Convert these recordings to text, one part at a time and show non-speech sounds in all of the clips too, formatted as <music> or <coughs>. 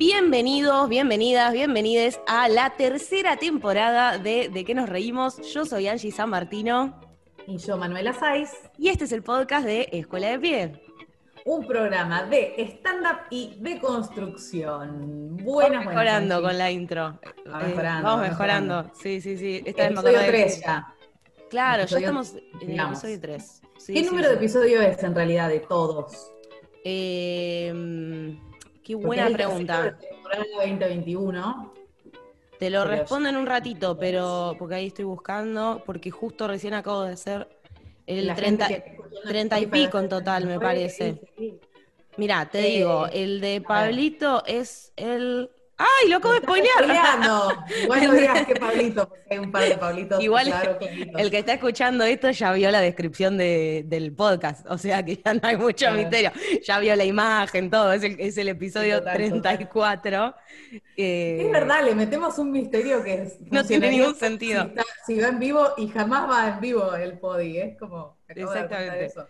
Bienvenidos, bienvenidas, bienvenides a la tercera temporada de De qué nos reímos. Yo soy Angie San Martino. Y yo, Manuela Saiz. Y este es el podcast de Escuela de Pie. Un programa de stand-up y de construcción. Buenas, vamos mejorando con la intro. Vamos mejorando. vamos mejorando. Sí, sí, sí. Esta episodio 3 ya. Claro, ya estamos en el episodio 3. ¿Qué número de episodio es en realidad de todos? Eh, qué buena pregunta. Temporada 2021. Te lo respondo en un ratito, pero porque ahí estoy buscando, porque justo recién acabo de hacer el 30, 30 y pico en total, me parece. Mira, te digo, eh, el de Pablito es el ¡Ay, lo acabo de spoilear! Igual no digas que Pablito, porque hay un par de Pablitos. Igual el que está escuchando esto ya vio la descripción del podcast, o sea que ya no hay mucho misterio. Ya vio la imagen, todo, es el, es el episodio 34. Eh, es verdad, le metemos un misterio que no tiene ningún sentido. Si, va en vivo y jamás va en vivo el podi, es como... Exactamente. eso.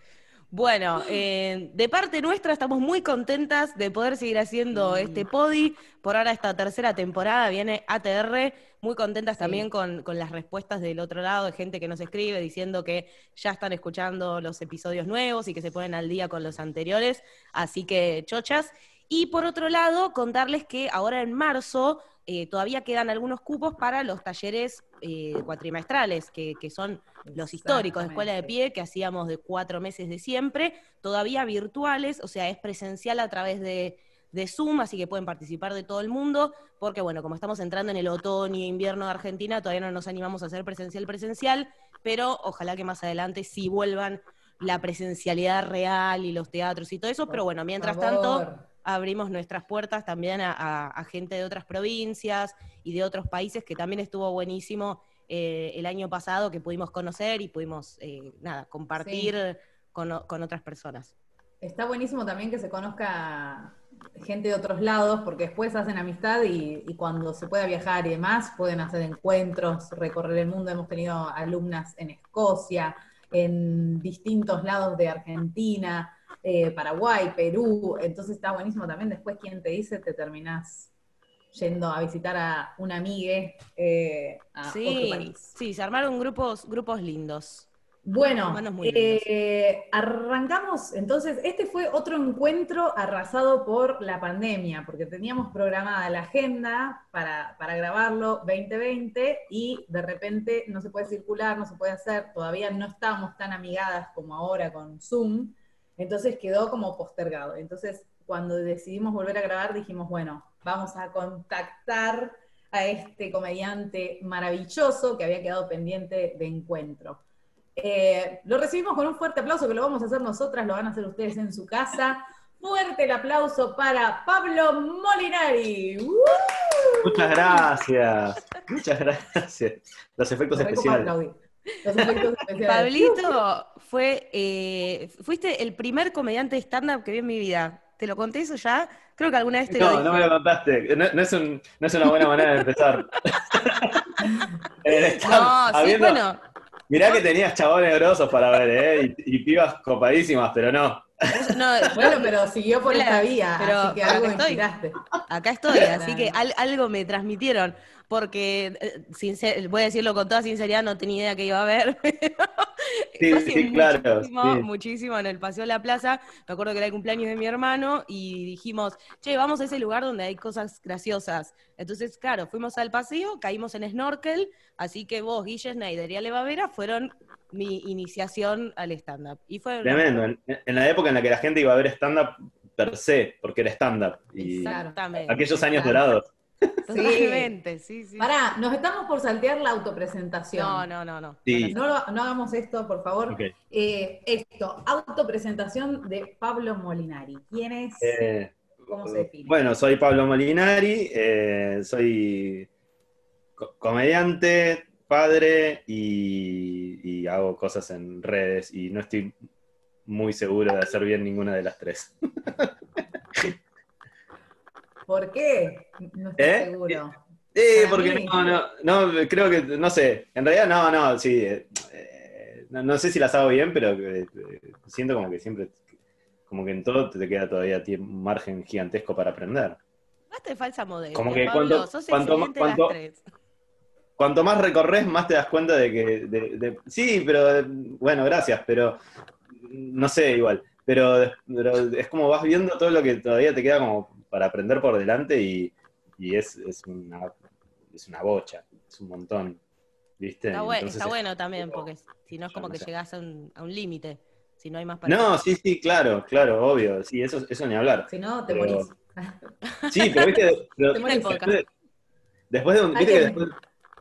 Bueno, eh, de parte nuestra estamos muy contentas de poder seguir haciendo este podi. Por ahora esta tercera temporada viene ATR, muy contentas también con, las respuestas del otro lado, de gente que nos escribe diciendo que ya están escuchando los episodios nuevos y que se ponen al día con los anteriores. Así que chochas. Y por otro lado, contarles que ahora en marzo eh, todavía quedan algunos cupos para los talleres eh, cuatrimestrales, que, que son los históricos de Escuela de Pie, que hacíamos de cuatro meses de siempre, todavía virtuales, o sea, es presencial a través de, Zoom, así que pueden participar de todo el mundo, porque bueno, como estamos entrando en el otoño e invierno de Argentina, todavía no nos animamos a hacer presencial presencial, pero ojalá que más adelante sí vuelvan la presencialidad real y los teatros y todo eso, pero bueno, mientras tanto abrimos nuestras puertas también a, gente de otras provincias y de otros países, que también estuvo buenísimo eh, el año pasado que pudimos conocer y pudimos, eh, nada, compartir con, otras personas. Está buenísimo también que se conozca gente de otros lados, porque después hacen amistad y, cuando se pueda viajar y demás, pueden hacer encuentros, recorrer el mundo. Hemos tenido alumnas en Escocia, en distintos lados de Argentina, eh, Paraguay, Perú. Entonces está buenísimo también. Después, quien te dice, te terminás yendo a visitar a una amiga eh, a sí, otro país. Sí, se armaron grupos, grupos lindos. Bueno, eh, arrancamos, entonces, este fue otro encuentro arrasado por la pandemia, porque teníamos programada la agenda para, para, grabarlo 2020 y de repente no se puede circular, no se puede hacer, todavía no estábamos tan amigadas como ahora con Zoom, entonces quedó como postergado. Entonces, cuando decidimos volver a grabar, dijimos, bueno, vamos a contactar a este comediante maravilloso que había quedado pendiente de encuentro. Eh, lo recibimos con un fuerte aplauso que lo vamos a hacer nosotras, lo van a hacer ustedes en su casa. Fuerte el aplauso para Pablo Molinari. Muchas gracias. Muchas gracias. Los efectos especiales. Los efectos <laughs> especiales. Pablito fue, eh, fuiste el primer comediante de stand-up que vi en mi vida. ¿Te lo conté eso ya? Creo que alguna vez te no, lo No, no me lo contaste. No, es un, no, es una buena manera de empezar. <laughs> no, sí, bueno. Mirá que tenías chabones grosos para ver, ¿eh? Y, pibas copadísimas, pero no. <laughs> bueno, pero siguió por esta vía, pero, así que algo acá estoy, acá estoy, así que algo me transmitieron porque eh, voy a decirlo con toda sinceridad, no tenía idea que iba a haber. <laughs> sí, sí, claro. Muchísimo, muchísimo en el Paseo de la Plaza. Me acuerdo que era el cumpleaños de mi hermano y dijimos, che, vamos a ese lugar donde hay cosas graciosas. Entonces, claro, fuimos al paseo, caímos en snorkel, así que vos, Guille Schneider y Ale Bavera fueron mi iniciación al stand-up. Y fue Tremendo, en, la época en la que la gente iba a ver stand-up per se, porque era stand-up. Exactamente. Aquellos años dorados. <laughs> Totalmente, sí, sí. Pará, nos estamos por saltear la autopresentación. No, no, no, no. No, hagamos esto, por favor. Eh, esto, autopresentación de Pablo Molinari. ¿Quién es? Eh, ¿Cómo se define? Bueno, soy Pablo Molinari, eh, soy comediante, padre y, y hago cosas en redes y no estoy muy seguro de hacer bien ninguna de las tres. <laughs> ¿Por qué? No estoy ¿Eh? seguro. Sí, porque no, no, no, creo que, no sé, en realidad no, no, sí, eh, eh, no, sé si las hago bien, pero siento como que siempre, como que en todo te queda todavía un margen gigantesco para aprender. Basta de falsa modelo. Como que cuando, sos cuanto, excelente cuanto, las tres. cuanto más recorres, más te das cuenta de que. de- de- sí, pero bueno, gracias, pero no sé, igual. Pero, pero es como vas viendo todo lo que todavía te queda como para aprender por delante y, y es, es, una, es una bocha, es un montón. ¿Viste? Está, bue- Entonces está es- bueno también, porque si no es como no que sé. llegás a un, a un límite. Si no hay más para No, sí, sí, claro, claro, obvio. Sí, eso, eso ni hablar. Si no, te Pero- morís. <laughs> Sí, pero viste, pero Te después, de, después de un, viste que después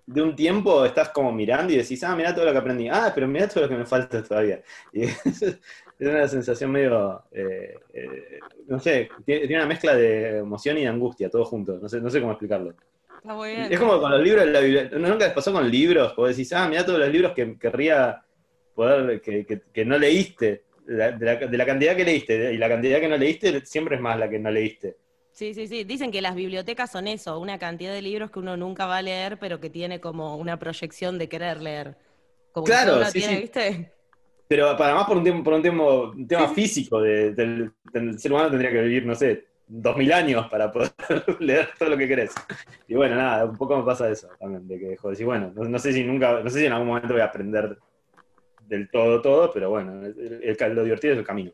de un tiempo estás como mirando y decís, ah, mirá todo lo que aprendí. Ah, pero mirá todo lo que me falta todavía. <laughs> Y es, es una sensación medio, eh, eh, no sé, tiene, tiene una mezcla de emoción y de angustia, todo junto. No sé, no sé cómo explicarlo. Está muy bien. Es como con los libros de la biblioteca. ¿Nunca les pasó con libros? Vos decís, ah, mirá todos los libros que querría poder, que, que- que no leíste. De la, de la- de la cantidad que leíste y la cantidad que no leíste siempre es más la que no leíste. Sí, sí, sí. Dicen que las bibliotecas son eso, una cantidad de libros que uno nunca va a leer, pero que tiene como una proyección de querer leer. Como que Claro, uno sí, tiene, sí. ¿viste? Pero para más por un tiempo, por un tiempo, un tema físico de- del, del ser humano tendría que vivir, no sé, dos mil años para poder <laughs> leer todo lo que querés. Y bueno, nada, un poco me pasa eso también, de que joder, sí, bueno, no, no sé si nunca, no sé si en algún momento voy a aprender del todo todo, pero bueno, el- el- lo divertido es el camino.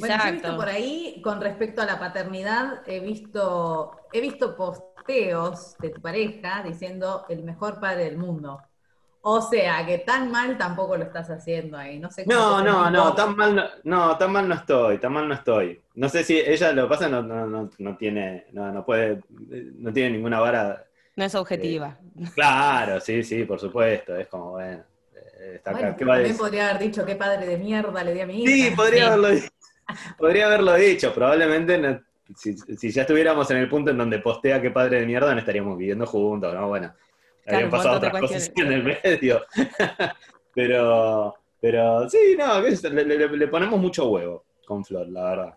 Bueno, yo he visto Exacto. por ahí, con respecto a la paternidad, he visto, he visto posteos de tu pareja diciendo el mejor padre del mundo. O sea, que tan mal tampoco lo estás haciendo ahí. No sé cómo No, no, no, tan mal no, no, tan mal no estoy, tan mal no estoy. No sé si ella lo que pasa no, no, no, no tiene, no, no puede, no tiene ninguna vara. No es objetiva. Claro, sí, sí, por supuesto, es como, bueno, eh, está acá, Bueno, ¿qué va a también podría haber dicho qué padre de mierda le di a mi hija. Sí, podría Sí. haberlo dicho. Podría haberlo dicho. Probablemente no- si, si ya estuviéramos en el punto en donde postea qué padre de mierda, no estaríamos viviendo juntos, ¿no? Bueno, habrían un pasado otras cosas en el <laughs> medio. <laughs> pero, pero sí, no, le, le- le ponemos mucho huevo con Flor, la verdad,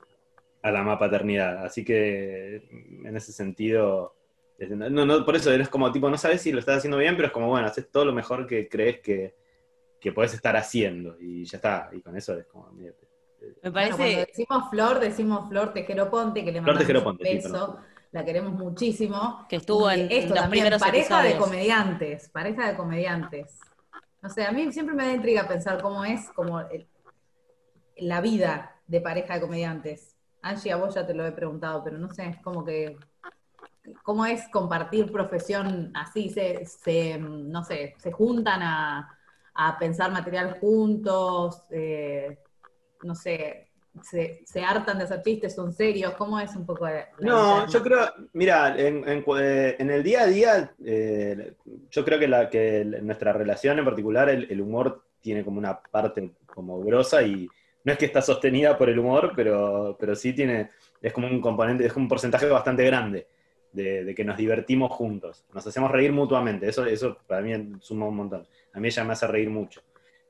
a la más paternidad. Así que en ese sentido. No, no, por eso eres como tipo, no sabes si lo estás haciendo bien, pero es como, bueno, haces todo lo mejor que crees que, que puedes estar haciendo. Y ya está. Y con eso es como, mira, Me Bueno, cuando parece, decimos Flor, decimos Flor Tejero Ponte, que le Flor mandamos un sí, beso. La queremos muchísimo. Que estuvo en esto los también, primeros pareja de comediantes, pareja de comediantes. No sé, a mí siempre me da intriga pensar cómo es como el- la vida de pareja de comediantes. Angie, a vos ya te lo he preguntado, pero no sé, es como que cómo es compartir profesión así, se, se, no sé, se juntan a, a pensar material juntos, eh, no sé, se, se hartan de hacer chistes, son serios, ¿cómo es un poco la No, yo creo, mira, en, eh, en el día a día, eh, yo creo que, la, que nuestra relación en particular, el, el humor tiene como una parte como grosa y no es que está sostenida por el humor, pero, pero sí tiene, es como un componente, es como un porcentaje bastante grande de, de que nos divertimos juntos, nos hacemos reír mutuamente, eso, eso para mí suma un montón, a mí ella me hace reír mucho.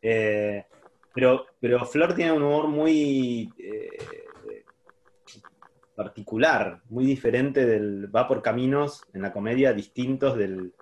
Eh, pero, pero Flor tiene un humor muy... eh, particular, muy diferente del. va por caminos en la comedia distintos del,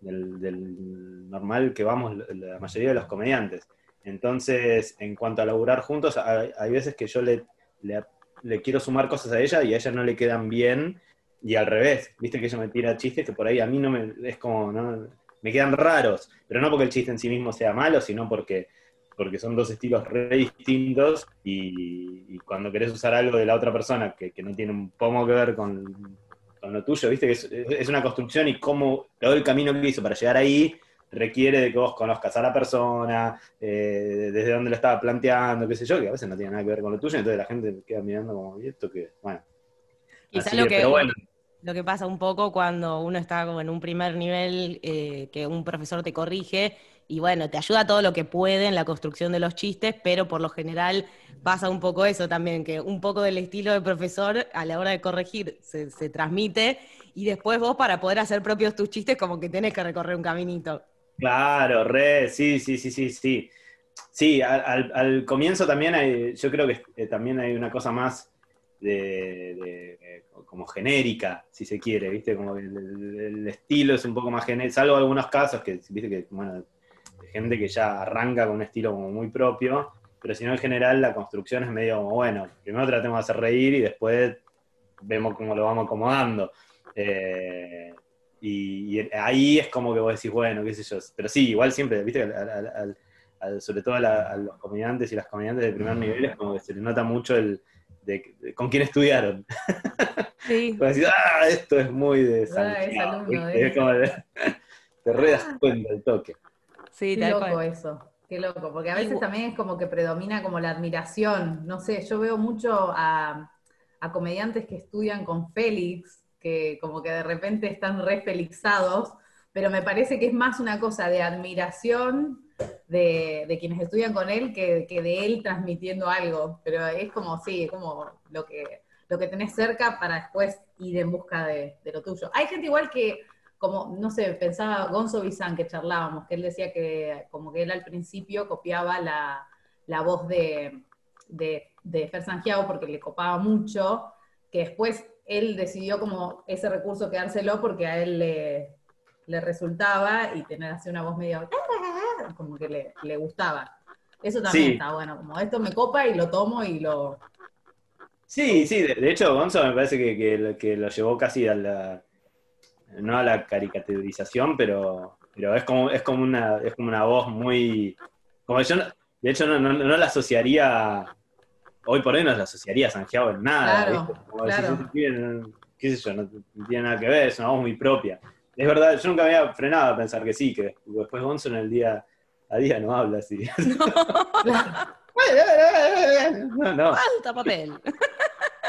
del- normal que vamos la mayoría de los comediantes. Entonces, en cuanto a laburar juntos, hay, hay veces que yo le, le, le quiero sumar cosas a ella y a ella no le quedan bien, y al revés, viste que ella me tira chistes que por ahí a mí no me. es como. ¿no? me quedan raros, pero no porque el chiste en sí mismo sea malo, sino porque porque son dos estilos re distintos y, y cuando querés usar algo de la otra persona que, que no tiene un pomo que ver con, con lo tuyo, viste que es, es una construcción y cómo todo el camino que hizo para llegar ahí requiere de que vos conozcas a la persona, eh, desde dónde lo estaba planteando, qué sé yo, que a veces no tiene nada que ver con lo tuyo, entonces la gente queda mirando como, ¿y esto qué? Bueno. Quizá Así lo que, bueno, lo que pasa un poco cuando uno está como en un primer nivel, eh, que un profesor te corrige y bueno, te ayuda todo lo que puede en la construcción de los chistes, pero por lo general pasa un poco eso también, que un poco del estilo de profesor a la hora de corregir se, transmite y después vos para poder hacer propios tus chistes como que tenés que recorrer un caminito. Claro, re, sí, sí, sí, sí, sí. Sí, al, comienzo también hay, yo creo que eh, también hay una cosa más de, eh, como genérica, si se quiere, ¿viste? Como el- el estilo es un poco más genérico, salvo algunos casos que, viste que, bueno, de gente que ya arranca con un estilo como muy propio, pero si no en general la construcción es medio como, bueno, primero tratemos de hacer reír y después vemos cómo lo vamos acomodando. Eh, y, ahí es como que vos decís, bueno, qué sé yo. Pero sí, igual siempre, viste, sobre todo a, los comediantes y las comediantes de primer nivel es como que se les nota mucho el de, con quién estudiaron. Sí. <laughs> ah, esto es muy de Santiago, es como <laughs> te redas cuenta el toque. Sí, Qué loco eso. Qué loco, porque a veces también es como que predomina como la admiración. No sé, yo veo mucho a, a comediantes que estudian con Félix, que como que de repente están re felixados, pero me parece que es más una cosa de admiración de, quienes estudian con él que, de él transmitiendo algo. Pero es como, sí, es como lo que, lo que tenés cerca para después ir en busca de, lo tuyo. Hay gente igual que, como, no sé, pensaba Gonzo Bizán que charlábamos, que él decía que como que él al principio copiaba la, voz de, de, de Fer Sangiao porque le copaba mucho, que después él decidió como ese recurso quedárselo porque a él le, le resultaba y tener así una voz medio como que le, gustaba. Eso también está bueno, como esto me copa y lo tomo y lo... Sí, sí, de, hecho Gonzo me parece que, que, lo llevó casi a la, no a la caricaturización, pero, pero es como, es como una, es como una voz muy, como yo, de hecho no, no, la asociaría, hoy por hoy no la asociaría a Santiago en nada, claro, claro. qué sé yo, no tiene nada que ver, es una voz muy propia. Es verdad, yo nunca me había frenado a pensar que sí, que después Gonzo en el día a día no habla así. <laughs> <laughs> No, no. Falta papel.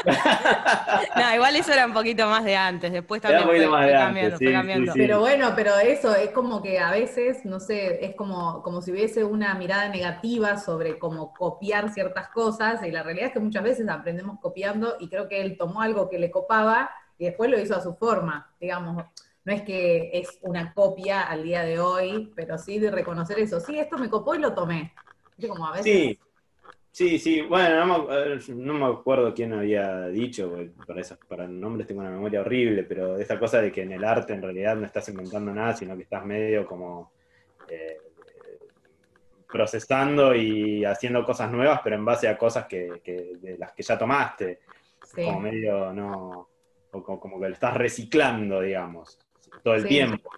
<laughs> no, igual eso era un poquito más de antes, después también fue, cambiando, fue cambiando. Pero bueno, pero eso es como que a veces, no sé, es como, como si hubiese una mirada negativa sobre cómo copiar ciertas cosas, y la realidad es que muchas veces aprendemos copiando, y creo que él tomó algo que le copaba y después lo hizo a su forma, digamos no es que es una copia al día de hoy, pero sí de reconocer eso. Sí, esto me copó y lo tomé. Sí, sí, sí. Bueno, no me, acuerdo quién había dicho, para, esas, para nombres tengo una memoria horrible, pero esa cosa de que en el arte en realidad no estás inventando nada, sino que estás medio como eh, procesando y haciendo cosas nuevas, pero en base a cosas que, de las que ya tomaste. Como medio, no, como que lo estás reciclando, digamos todo el tiempo.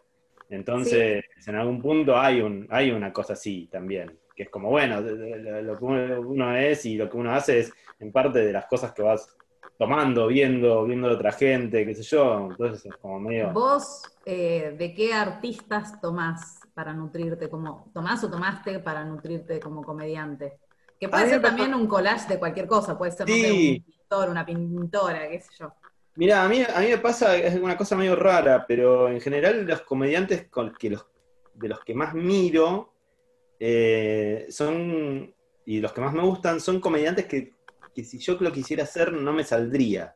Entonces, en algún punto hay, un, hay una cosa así también, que es como, bueno, lo que uno es y lo que uno hace es en parte de las cosas que vas tomando, viendo, viendo de otra gente, qué sé yo, entonces es como medio... ¿Vos eh, de qué artistas tomás para nutrirte como, tomás o tomaste para nutrirte como comediante? Que puede ser también un collage de cualquier cosa, puede ser un pintor, una pintora, qué sé yo. Mira, a mí, a mí me pasa, es una cosa medio rara, pero en general los comediantes con que los, de los que más miro eh, son, y los que más me gustan, son comediantes que, si yo lo quisiera hacer no me saldría.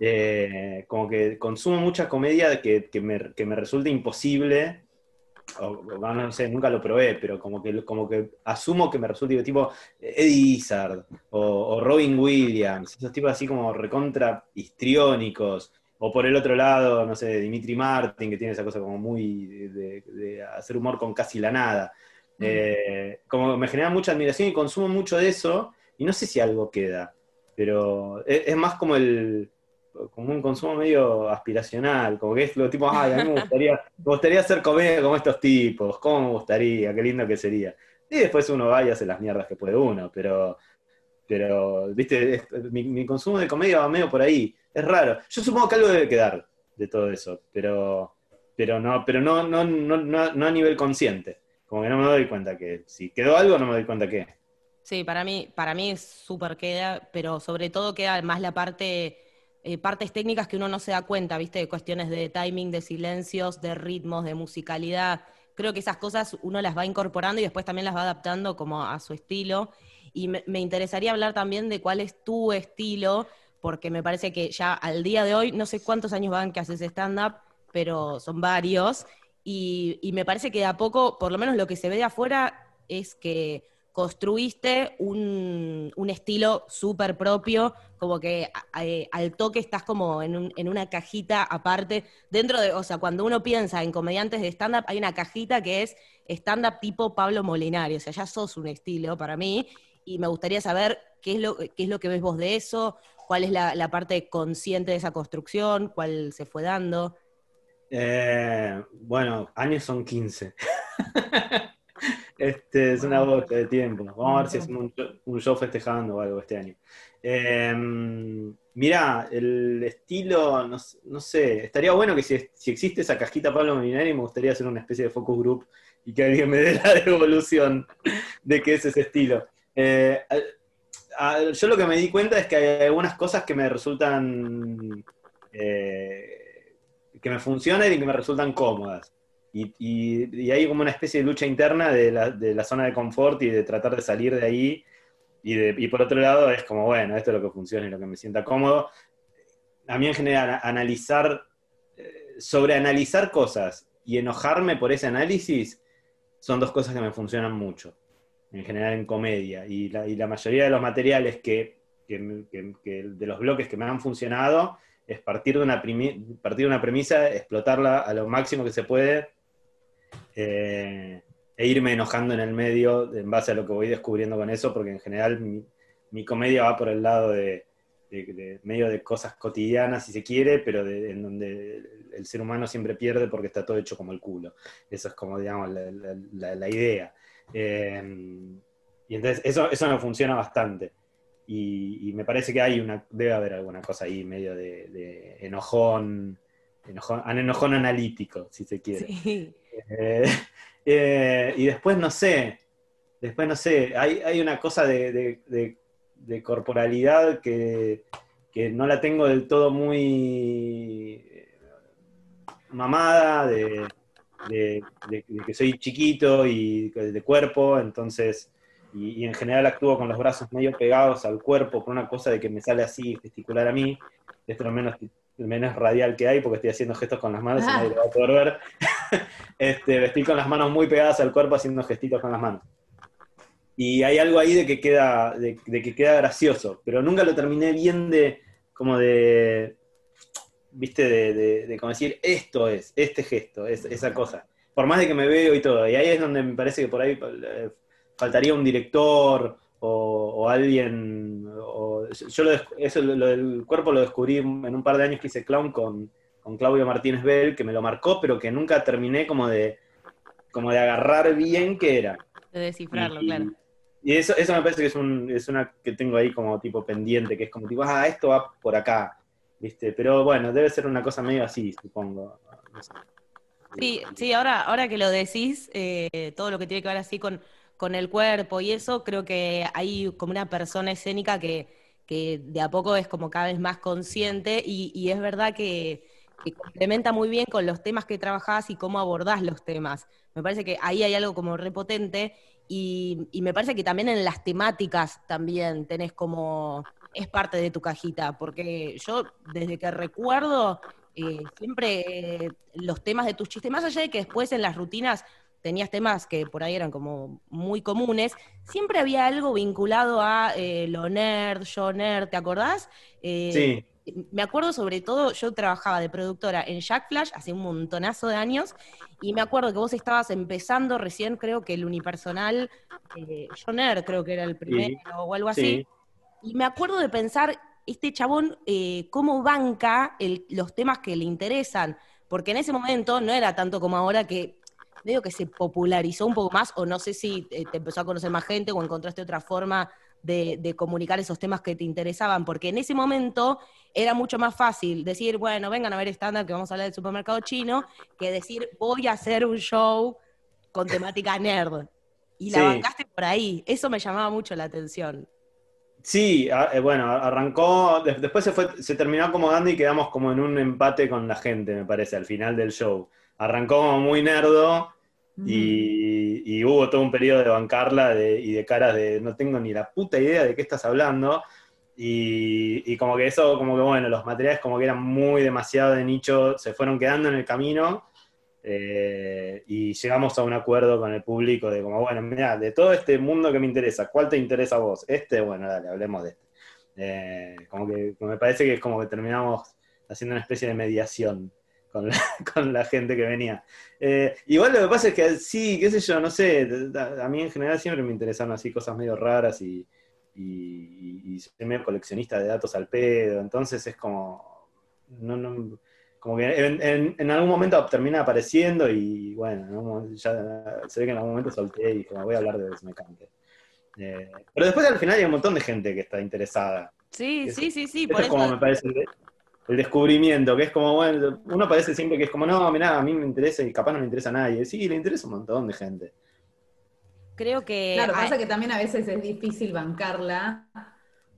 Eh, como que consumo mucha comedia que, que, me, que me resulta imposible no sé, nunca lo probé, pero como que, como que asumo que me resulta tipo Eddie Izzard o, Robin Williams, esos tipos así como recontra histriónicos, o por el otro lado, no sé, Dimitri Martin, que tiene esa cosa como muy de, hacer humor con casi la nada. Eh, como me genera mucha admiración y consumo mucho de eso, y no sé si algo queda, pero es más como el, como un consumo medio aspiracional, como que es lo tipo, ay, a mí me gustaría, me gustaría hacer comedia como estos tipos, cómo me gustaría, qué lindo que sería. Y después uno va y hace las mierdas que puede uno, pero, pero viste, mi, consumo de comedia va medio por ahí, es raro. Yo supongo que algo debe quedar de todo eso, pero, pero no, pero no, no, no, no, a nivel consciente. Como que no me doy cuenta que si quedó algo, no me doy cuenta que. Sí, para mí, para mí súper queda, pero sobre todo queda más la parte eh, partes técnicas que uno no se da cuenta, ¿viste? De cuestiones de timing, de silencios, de ritmos, de musicalidad. Creo que esas cosas uno las va incorporando y después también las va adaptando como a su estilo. Y me, interesaría hablar también de cuál es tu estilo, porque me parece que ya al día de hoy, no sé cuántos años van que haces stand-up, pero son varios. Y, me parece que de a poco, por lo menos lo que se ve de afuera, es que construiste un, estilo súper propio, como que eh, al toque estás como en, una cajita aparte. Dentro de, o sea, cuando uno piensa en comediantes de stand-up, hay una cajita que es stand-up tipo Pablo Molinari, o sea, ya sos un estilo para mí, y me gustaría saber qué es lo, qué es lo que ves vos de eso, ¿Cuál es la, parte consciente de esa construcción? ¿Cuál se fue dando? Eh, bueno, años son 15. <laughs> este es una bocha de tiempo. Vamos a ver si es un, show festejando o algo este año. Eh, mirá, el estilo, no, sé, estaría bueno que si, existe esa cajita Pablo Molinari, me gustaría hacer una especie de focus group y que alguien me dé la <laughs> devolución de qué es ese estilo. Eh, yo lo que me di cuenta es que hay algunas cosas que me resultan, eh, que me funcionan y que me resultan cómodas. Y, hay como una especie de lucha interna de la, zona de confort y de tratar de salir de ahí. Y, por otro lado es como, bueno, esto es lo que funciona y lo que me sienta cómodo. A mí en general, analizar, eh, sobreanalizar cosas y enojarme por ese análisis son dos cosas que me funcionan mucho en general en comedia. Y la, mayoría de los materiales que, de los bloques que me han funcionado es partir de una, partir de una premisa, explotarla a lo máximo que se puede eh, e irme enojando en el medio en base a lo que voy descubriendo con eso, porque en general mi, comedia va por el lado de, medio de cosas cotidianas, si se quiere, pero en donde el ser humano siempre pierde porque está todo hecho como el culo. Eso es como, digamos, la idea. Em, y entonces eso, eso me funciona bastante. Y, me parece que hay una, debe haber alguna cosa ahí medio de, enojón, enojón, enojón analítico, si se quiere. Eh, <laughs> eh, y después no sé, después no sé, hay, hay una cosa de, corporalidad que, que, no la tengo del todo muy mamada, de, de, que soy chiquito y de cuerpo, entonces, y, en general actúo con los brazos medio pegados al cuerpo por una cosa de que me sale así gesticular a mí, esto es lo menos, menos radial que hay porque estoy haciendo gestos con las manos y nadie lo va a poder ver. <laughs> este, estoy con las manos muy pegadas al cuerpo haciendo gestitos con las manos. Y hay algo ahí de que queda, de, de que queda gracioso, pero nunca lo terminé bien de, como de, viste, de, de, como decir, esto es, este gesto, es, esa cosa. Por más de que me veo y todo. Y ahí es donde me parece que por ahí eh, faltaría un director o, alguien. yo lo, eso lo del cuerpo lo descubrí en un par de años que hice clown con, con Claudio Martínez Bell, que me lo marcó, pero que nunca terminé como de, como de agarrar bien qué era. De descifrarlo, claro. Y eso, eso me parece que es, un, es una que tengo ahí como tipo pendiente, que es como tipo, ah, esto va por acá. ¿viste? Pero bueno, debe ser una cosa medio así, supongo. Sí, sí, ahora, ahora que lo decís, eh, todo lo que tiene que ver así con, con el cuerpo y eso, creo que hay como una persona escénica que, que de a poco es como cada vez más consciente y, es verdad que, complementa muy bien con los temas que trabajás y cómo abordás los temas. Me parece que ahí hay algo como repotente y, y me parece que también en las temáticas también tenés como es parte de tu cajita, porque yo desde que recuerdo eh, siempre eh, los temas de tus chistes, más allá de que después en las rutinas tenías temas que por ahí eran como muy comunes, siempre había algo vinculado a eh, lo nerd, yo nerd, ¿te acordás? sí. Me acuerdo sobre todo, yo trabajaba de productora en Jack Flash hace un montonazo de años, y me acuerdo que vos estabas empezando recién, creo que el unipersonal, yo nerd creo que era el primero o algo así. Y me acuerdo de pensar, este chabón, eh, cómo banca los temas que le interesan, porque en ese momento no era tanto como ahora que medio que se popularizó un poco más, o no sé si eh, te empezó a conocer más gente o encontraste otra forma de, comunicar esos temas que te interesaban, porque en ese momento era mucho más fácil decir, bueno, vengan a ver estándar que vamos a hablar del supermercado chino, que decir, voy a hacer un show con temática nerd. Y la bancaste por ahí. Eso me llamaba mucho la atención. Sí, eh, bueno, arrancó, después se, fue, se terminó acomodando y quedamos como en un empate con la gente, me parece, al final del show. Arrancó como muy nerdo y, hubo todo un periodo de bancarla y de caras de no tengo ni la puta idea de qué estás hablando. Y, y, como que eso, como que bueno, los materiales como que eran muy demasiado de nicho, se fueron quedando en el camino eh, y llegamos a un acuerdo con el público de como, bueno, mira, de todo este mundo que me interesa, ¿cuál te interesa a vos? Este, bueno, dale, hablemos de este. Eh, como que me parece que es como que terminamos haciendo una especie de mediación con la, <laughs> con la gente que venía. Eh, igual lo que pasa es que sí, qué sé yo, no sé, a mí en general siempre me interesaron así cosas medio raras y, y, soy medio coleccionista de datos al pedo, entonces es como, no, como que en, algún momento termina apareciendo y bueno, ya se ve que en algún momento solté y como voy a hablar de Desmecante. Eh, pero después al final hay un montón de gente que está interesada. Sí, sí, sí, sí. Por es como me parece el, descubrimiento, que es como, bueno, uno parece siempre que es como, no, mira, a mí me interesa y capaz no le interesa a nadie. Sí, le interesa un montón de gente. Creo que... Claro, pasa que también a veces es difícil bancarla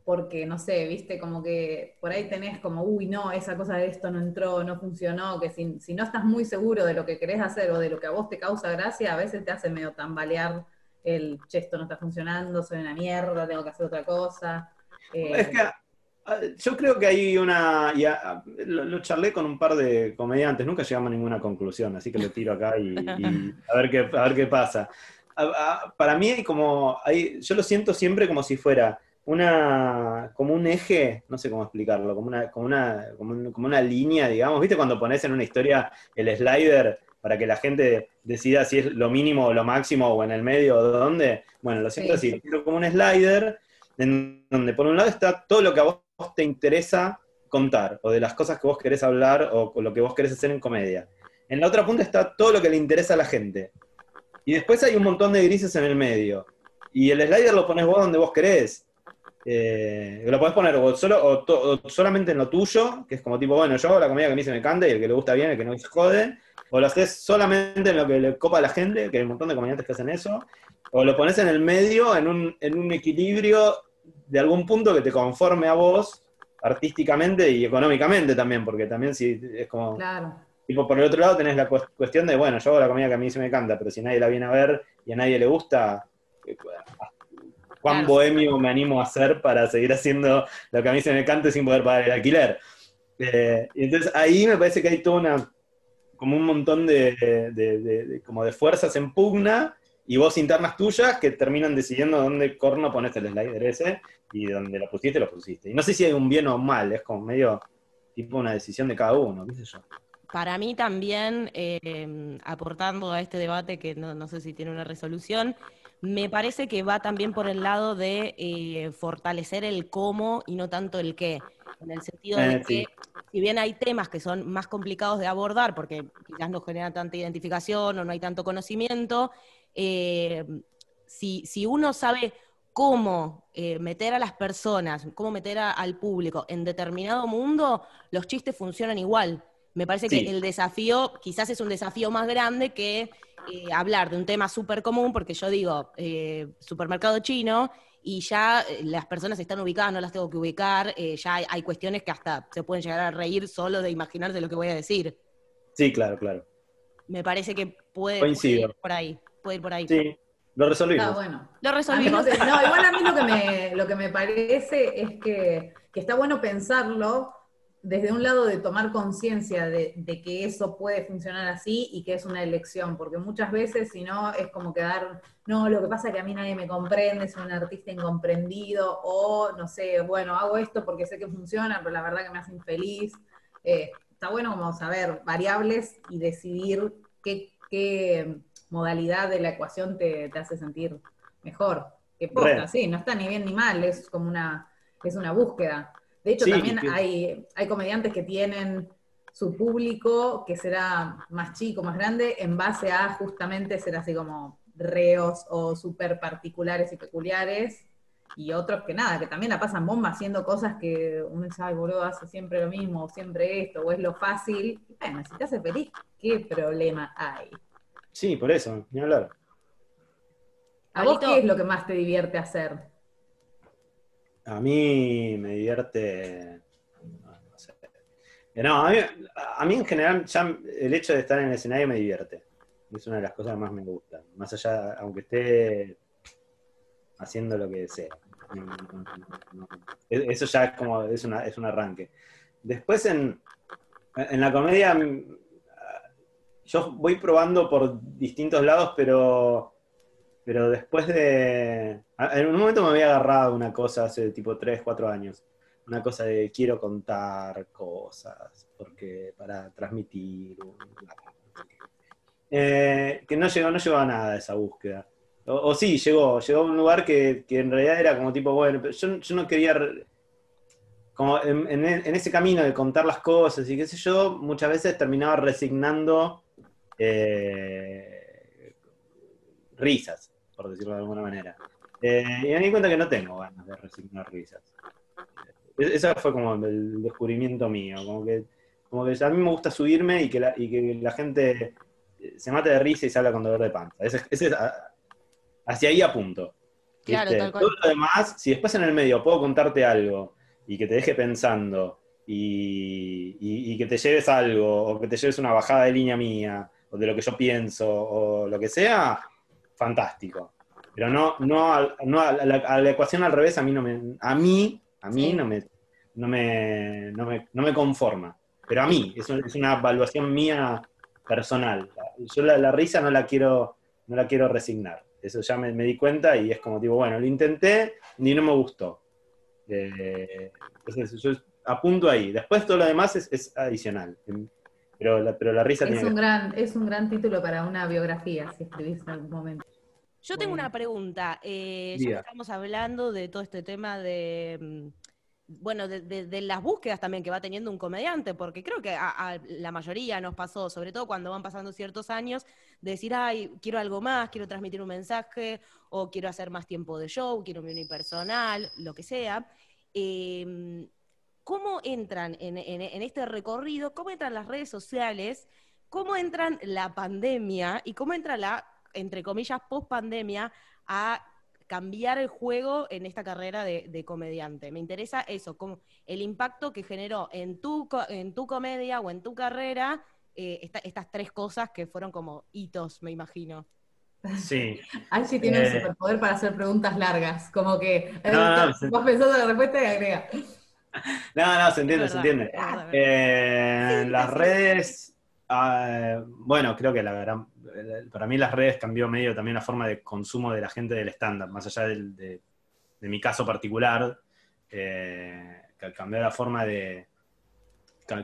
porque, no sé, viste, como que por ahí tenés como, uy, no, esa cosa de esto no entró, no funcionó, que si, si no estás muy seguro de lo que querés hacer o de lo que a vos te causa gracia, a veces te hace medio tambalear el, che, esto no está funcionando, soy una mierda, tengo que hacer otra cosa. Es que ah, yo creo que hay una, ya, lo, charlé con un par de comediantes, nunca llegamos a ninguna conclusión, así que lo tiro acá y, a, ver qué, a ver qué pasa. para mí hay como, hay, yo lo siento siempre como si fuera una, como un eje, no sé cómo explicarlo, como una, como una, como, como una línea, digamos, ¿viste cuando pones en una historia el slider para que la gente decida si es lo mínimo o lo máximo o en el medio o dónde. Bueno, lo siento así, como un slider en donde por un lado está todo lo que a vos te interesa contar, o de las cosas que vos querés hablar, o lo que vos querés hacer en comedia. En la otra punta está todo lo que le interesa a la gente. Y después hay un montón de grises en el medio. Y el slider lo pones vos donde vos querés. Eh, lo podés poner solo, solamente en lo tuyo, que es como tipo, bueno, yo hago la comedia que a mí se me canta y el que le gusta bien, el que no se jode, o lo haces solamente en lo que le copa a la gente, que hay un montón de comediantes que hacen eso, o lo pones en el medio, en un, en un equilibrio de algún punto que te conforme a vos, artísticamente y económicamente también, porque también si es como... Claro. Tipo, por el otro lado tenés la cuestión de, bueno, yo hago la comida que a mí se me canta, pero si nadie la viene a ver y a nadie le gusta, eh, ¿cuán bohemio me animo a hacer para seguir haciendo lo que a mí se me cante sin poder pagar el alquiler? Eh, y entonces ahí me parece que hay toda una como un montón de, como de fuerzas en pugna y vos internas tuyas que terminan decidiendo dónde corno pones el slider ese y donde lo pusiste, lo pusiste. Y no sé si hay un bien o un mal, es como medio tipo una decisión de cada uno, qué sé yo. Para mí también, eh, aportando a este debate que no, sé si tiene una resolución, me parece que va también por el lado de eh, fortalecer el cómo y no tanto el qué en el sentido de eh, que si bien hay temas que son más complicados de abordar porque quizás no generan tanta identificación o no hay tanto conocimiento, eh, si, uno sabe cómo eh, meter a las personas, cómo meter al público en determinado mundo, los chistes funcionan igual. Me parece que el desafío quizás es un desafío más grande que hablar de un tema súper común, porque yo digo, supermercado chino, y ya eh, las personas están ubicadas, no las tengo que ubicar, eh, ya hay, cuestiones que hasta se pueden llegar a reír solo de imaginarse lo que voy a decir. Sí, claro, claro. Me parece que puede, ir por ahí, puede ir por ahí. Sí, lo resolvimos. Está bueno. Lo resolvimos. no, igual a mí lo que me, <laughs> lo que me parece es que, que está bueno pensarlo, desde un lado de tomar conciencia de, que eso puede funcionar así y que es una elección, porque muchas veces si no es como quedar, no, lo que pasa es que a mí nadie me comprende, soy un artista incomprendido, o no sé, bueno, hago esto porque sé que funciona, pero la verdad que me hace infeliz. Eh, está bueno como saber variables y decidir qué, modalidad de la ecuación te, hace sentir mejor. Que posta, sí, no está ni bien ni mal, es como una, es una búsqueda. De hecho, también hay, hay comediantes que tienen su público que será más chico, más grande, en base a justamente ser así como reos o súper particulares y peculiares, y otros que nada, que también la pasan bomba haciendo cosas que uno sabe, boludo, hace siempre lo mismo, o siempre esto, o es lo fácil. Bueno, si te hace feliz, ¿qué problema hay? Sí, por eso, ni hablar. ¿A vos qué es lo que más te divierte hacer? A mí me divierte. No, sé. No, a mí, en general, ya el hecho de estar en el escenario me divierte. Es una de las cosas que más me gusta. Más allá, aunque esté haciendo lo que sea. Eso ya es como, es, una, es un arranque. Después en, en la comedia, yo voy probando por distintos lados, pero pero después de. En un momento me había agarrado una cosa hace tipo 3, 4 años. Una cosa de quiero contar cosas, porque para transmitir. Eh, que no llegó, no llegó a nada esa búsqueda. o, sí, llegó, llegó a un lugar que, en realidad era como tipo, bueno, pero yo, yo no quería, como en, ese camino de contar las cosas y qué sé yo, muchas veces terminaba resignando eh, risas, por decirlo de alguna manera. Eh, y me di cuenta que no tengo ganas de resignar risas. E-, ese fue como el descubrimiento mío, como que, como que a mí me gusta subirme y que la, y que la gente se mate de risa y se habla con dolor de panza. Ese, ese es hacia ahí apunto. Claro, Todo lo demás, si después en el medio puedo contarte algo y que te deje pensando y, que te lleves algo o que te lleves una bajada de línea mía o de lo que yo pienso o lo que sea, fantástico. Pero no, no, a, no a, la, ecuación al revés a mí no me, a mí, a mí no, me, no, me, no, me, conforma. Pero a mí, es, es una evaluación mía personal. Yo la, risa no la quiero, no la quiero resignar. Eso ya me, di cuenta y es como tipo, bueno, lo intenté ni no me gustó. Eh, entonces yo apunto ahí. Después todo lo demás es, adicional. Pero la, pero la risa es un gran Es un gran título para una biografía, si escribís en algún momento. Yo tengo una pregunta. Eh, ya estamos hablando de todo este tema de mm, bueno, de, las búsquedas también que va teniendo un comediante, porque creo que a, la mayoría nos pasó, sobre todo cuando van pasando ciertos años, de decir, ay, quiero algo más, quiero transmitir un mensaje, o quiero hacer más tiempo de show, quiero mi unipersonal, lo que sea. Em, ¿Cómo entran en, en este recorrido? ¿Cómo entran las redes sociales? ¿Cómo entran la pandemia? ¿Y cómo entra la, entre comillas, post pandemia a cambiar el juego en esta carrera de, comediante. Me interesa eso, como el impacto que generó en tu, en tu comedia o en tu carrera eh, estas tres cosas que fueron como hitos, me imagino. Sí. Angie tiene el eh, superpoder para hacer preguntas largas, como que eh, no, no, vas pensando en la respuesta y agrega. <laughs> No, no, se entiende, se entiende. las redes, ah, bueno, creo que la gran, para mí las redes cambió medio también la forma de consumo de la gente del estándar, más allá de, mi caso particular, eh, cambió la forma de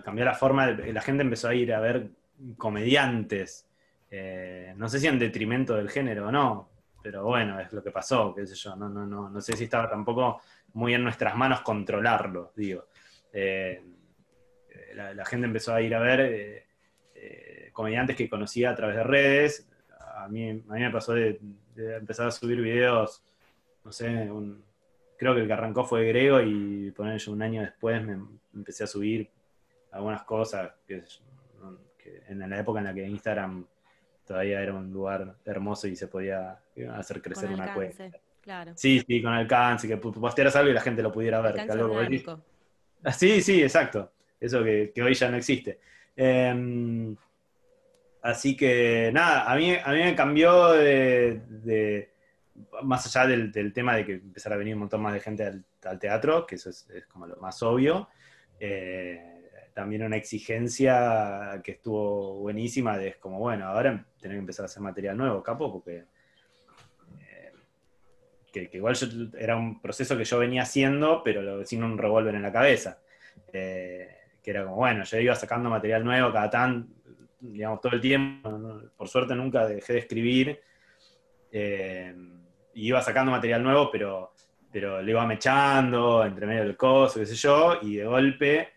cambió la forma de, la gente empezó a ir a ver comediantes, eh, no sé si en detrimento del género o no, pero bueno, es lo que pasó, qué sé yo, no, no, no, no sé si estaba tampoco muy en nuestras manos controlarlo, digo. Eh, la, gente empezó a ir a ver comediantes que conocía a través de redes. A mí, a mí me pasó de, empezar a subir videos, no sé, creo que el que arrancó fue Grego y poner yo un año después me, empecé a subir algunas cosas que, en la época en la que Instagram todavía era un lugar hermoso y se podía hacer crecer una cuenta. Claro. Sí, sí, con alcance, que postearas algo y la gente lo pudiera ver. sí, sí, exacto. Eso que, hoy ya no existe. Em, Así que nada, a mí, a mí me cambió de, más allá del, tema de que empezara a venir un montón más de gente al, teatro, que eso es, como lo más obvio, eh, también una exigencia que estuvo buenísima de es como, bueno, ahora tener que empezar a hacer material nuevo, capo, porque que, igual era un proceso que yo venía haciendo, pero sin un revólver en la cabeza. Eh, que era como, bueno, yo iba sacando material nuevo cada tan digamos, todo el tiempo. Por suerte nunca dejé de escribir. Eh, y iba sacando material nuevo, pero, pero le iba mechando entre medio del coso, qué sé yo, y de golpe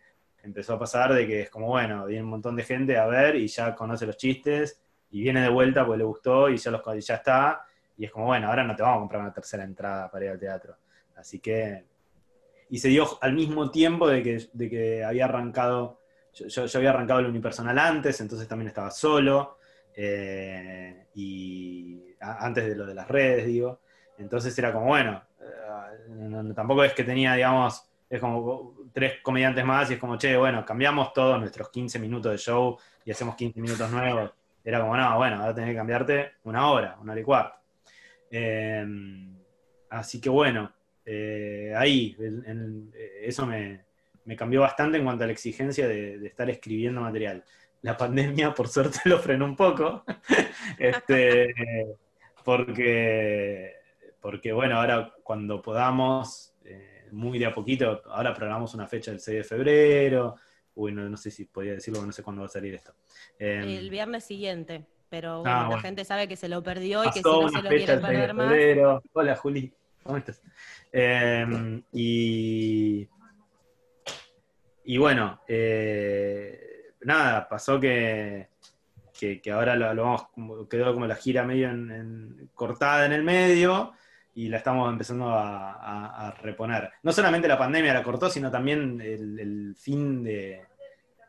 empezó a pasar de que es como, bueno, viene un montón de gente a ver y ya conoce los chistes y viene de vuelta porque le gustó y ya, los, ya está. Y es como, bueno, ahora no te vamos a comprar una tercera entrada para ir al teatro. Así que... Y se dio al mismo tiempo de que, de que había arrancado yo, había arrancado el unipersonal antes, entonces también estaba solo, eh, y antes de lo de las redes, digo. Entonces era como, bueno, eh, tampoco es que tenía, digamos, es como tres comediantes más y es como, che, bueno, cambiamos todos nuestros 15 minutos de show y hacemos 15 minutos nuevos. Era como, no, bueno, ahora tenés que cambiarte una hora, una hora y cuarto. Eh, así que bueno, ahí, eso me, me cambió bastante en cuanto a la exigencia de, estar escribiendo material. La pandemia, por suerte, <laughs> lo frenó un poco, <laughs> este, porque, porque, bueno, ahora cuando podamos, eh, muy de a poquito, ahora programamos una fecha del 6 de febrero, uy, no, sé si podía decirlo, no sé cuándo va a salir esto. Em, el viernes siguiente. Pero ah, bueno, la gente sabe que se lo perdió y que si no se lo quiere perder más. Hola Juli, ¿cómo estás? Em, y, y bueno, eh, nada, pasó que, que, ahora lo, vamos, quedó como la gira medio cortada en el medio y la estamos empezando a, reponer. No solamente la pandemia la cortó, sino también el, fin de,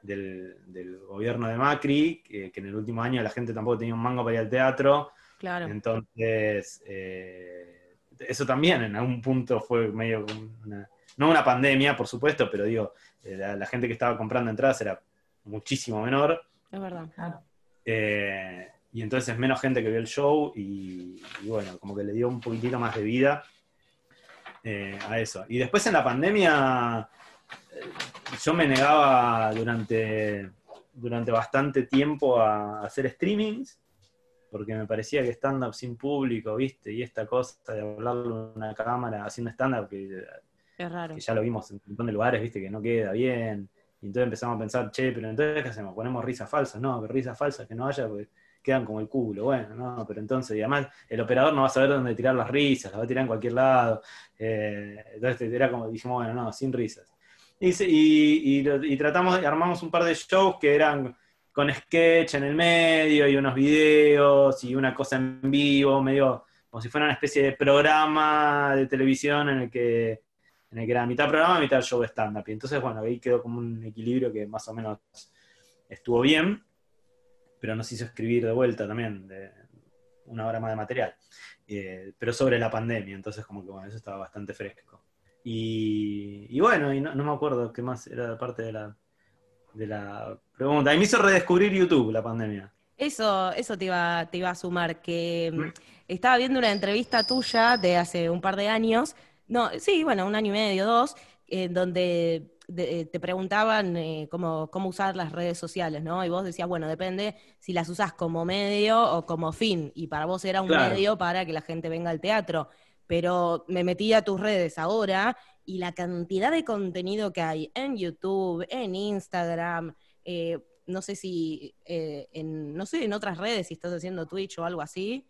del, gobierno de Macri, que, en el último año la gente tampoco tenía un mango para ir al teatro. Claro. Entonces, eh, eso también en algún punto fue medio una, no una pandemia, por supuesto, pero digo, eh, la, gente que estaba comprando entradas era muchísimo menor. Es verdad. Eh, y entonces menos gente que vio el show y, bueno, como que le dio un poquitito más de vida eh, a eso. Y después en la pandemia yo me negaba durante, durante bastante tiempo a hacer streamings, porque me parecía que stand-up sin público, viste, y esta cosa de hablarle a una cámara haciendo stand-up que, que ya lo vimos en un montón de lugares, viste, que no queda bien. Y entonces empezamos a pensar, che, pero entonces ¿qué hacemos? ¿Ponemos risas falsas? No, que risas falsas que no haya, porque quedan como el culo. Bueno, no, pero entonces, y además, el operador no va a saber dónde tirar las risas, las va a tirar en cualquier lado. Eh, entonces era como, dijimos, bueno, no, sin risas. Y, y, tratamos, armamos un par de shows que eran con sketch en el medio y unos videos y una cosa en vivo, medio como si fuera una especie de programa de televisión en el que, en el que era mitad programa, mitad show stand-up. Y entonces, bueno, ahí quedó como un equilibrio que más o menos estuvo bien pero nos hizo escribir de vuelta también, de una hora más de material, eh, pero sobre la pandemia, entonces como que bueno, eso estaba bastante fresco. Y, bueno, y no, me acuerdo qué más era parte de la, de la pregunta. Y me hizo redescubrir YouTube la pandemia. Eso, eso te iba, te iba a sumar, que mm, estaba viendo una entrevista tuya de hace un par de años, no, sí, bueno, un año y medio, dos, en donde eh, te preguntaban eh, cómo, usar las redes sociales, ¿no? Y vos decías, bueno, depende si las usas como medio o como fin. Y para vos era un medio para que la gente venga al teatro. Pero me metí a tus redes ahora y la cantidad de contenido que hay en YouTube, en Instagram, eh, no sé si en, no sé, en otras redes, si estás haciendo Twitch o algo así,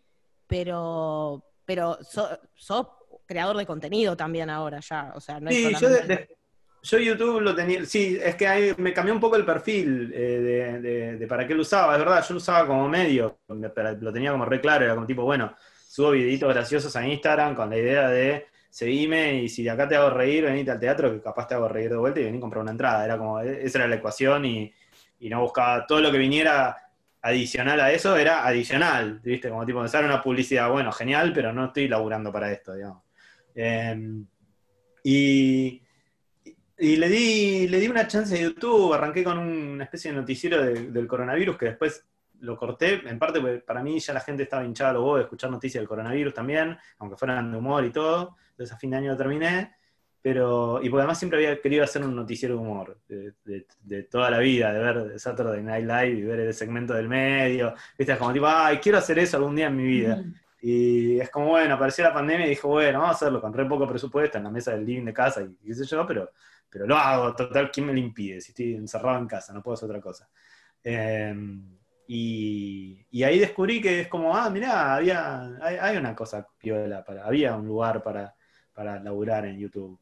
pero, pero sos creador de contenido también ahora ya, o sea, no sí, yo yo YouTube lo tenía, sí, es que ahí me cambió un poco el perfil eh, de, para qué lo usaba, es verdad, yo lo usaba como medio, lo tenía como re claro, era como tipo, bueno, subo videitos graciosos a Instagram con la idea de seguime y si de acá te hago reír, venite al teatro, que capaz te hago reír de vuelta y vení a comprar una entrada, era como, e, esa era la ecuación y, no buscaba todo lo que viniera adicional a eso, era adicional, ¿viste? Como tipo, pensar una publicidad, bueno, genial, pero no estoy laburando para esto, digamos. Em, y y le di, le di una chance a YouTube, arranqué con una especie de noticiero del coronavirus que después lo corté, en parte porque para mí ya la gente estaba hinchada a los huevos de escuchar noticias del coronavirus también, aunque fueran de humor y todo, entonces a fin de año lo terminé, pero, y porque además siempre había querido hacer un noticiero de humor, de, toda la vida, de ver Saturday Night Live y ver el segmento del medio, viste, es como tipo, ay, quiero hacer eso algún día en mi vida. Y es como, bueno, apareció la pandemia y dijo, bueno, vamos a hacerlo con re poco presupuesto en la mesa del living de casa y qué sé yo, pero pero lo hago, total, ¿quién me lo impide? Si estoy encerrado en casa, no puedo hacer otra cosa. Em, y, ahí descubrí que es como, ah, mirá, había, hay, una cosa piola, había un lugar para, para laburar en YouTube.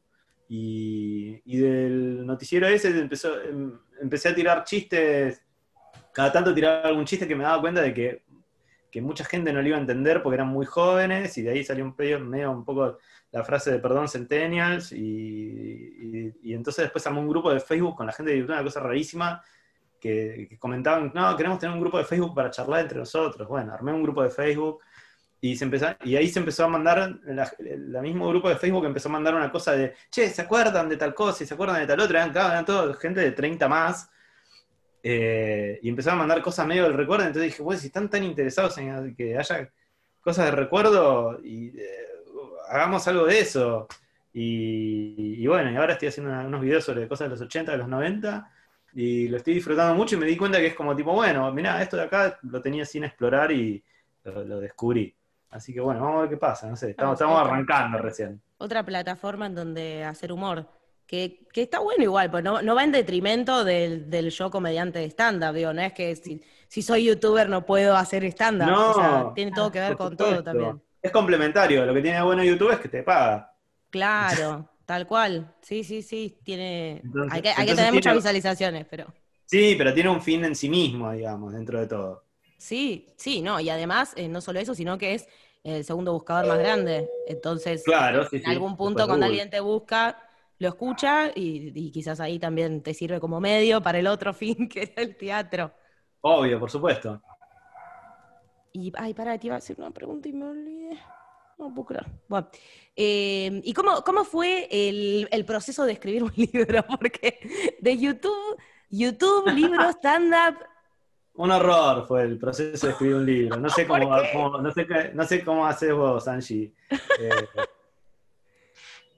Y, del noticiero ese empezó, em, empecé a tirar chistes, cada tanto tiraba algún chiste que me daba cuenta de que, que, mucha gente no lo iba a entender porque eran muy jóvenes, y de ahí salió un medio un poco la frase de perdón centennials y, entonces después armé un grupo de Facebook con la gente de YouTube, una cosa rarísima, que, comentaban, no, queremos tener un grupo de Facebook para charlar entre nosotros. Bueno, armé un grupo de Facebook y, se empezó, y ahí se empezó a mandar, el mismo grupo de Facebook empezó a mandar una cosa de, che, ¿se acuerdan de tal cosa y se acuerdan de tal otra? Eran, eran todo gente de 30 más. Eh, y empezó a mandar cosas medio del recuerdo, entonces dije, bueno, si están tan interesados en que haya cosas de recuerdo, y eh, hagamos algo de eso. Y, bueno, y ahora estoy haciendo unos videos sobre cosas de los 80, de los 90, y lo estoy disfrutando mucho y me di cuenta que es como tipo, bueno, mira, esto de acá lo tenía sin explorar y lo, descubrí. Así que bueno, vamos a ver qué pasa, no sé, estamos, arrancando recién. Otra plataforma en donde hacer humor, que, está bueno igual, pues no, va en detrimento del, del show comediante de stand-up, digo, no es que si, si soy youtuber no puedo hacer stand-up. No, o sea, tiene todo que ver con todo también. Es complementario, lo que tiene bueno YouTube es que te paga. Claro, <laughs> tal cual. Sí, sí, sí, tiene... hay que, tener muchas visualizaciones, pero... Sí, pero tiene un fin en sí mismo, digamos, dentro de todo. Sí, sí, no, y además, eh, no solo eso, sino que es el segundo buscador más grande. Entonces, claro, en algún punto cuando alguien te busca, lo escucha y, quizás ahí también te sirve como medio para el otro <laughs> fin que es el teatro. Obvio, por supuesto. Y, ay, para, te iba a hacer una pregunta y me olvidé. No puedo creer. Bueno, eh, ¿y cómo, cómo fue el, el, proceso de escribir un <laughs> libro? Porque de YouTube, YouTube, libro, stand-up, <laughs> un horror fue el proceso de escribir un libro. No sé <laughs> cómo, no sé, no sé cómo haces vos, Angie. Eh,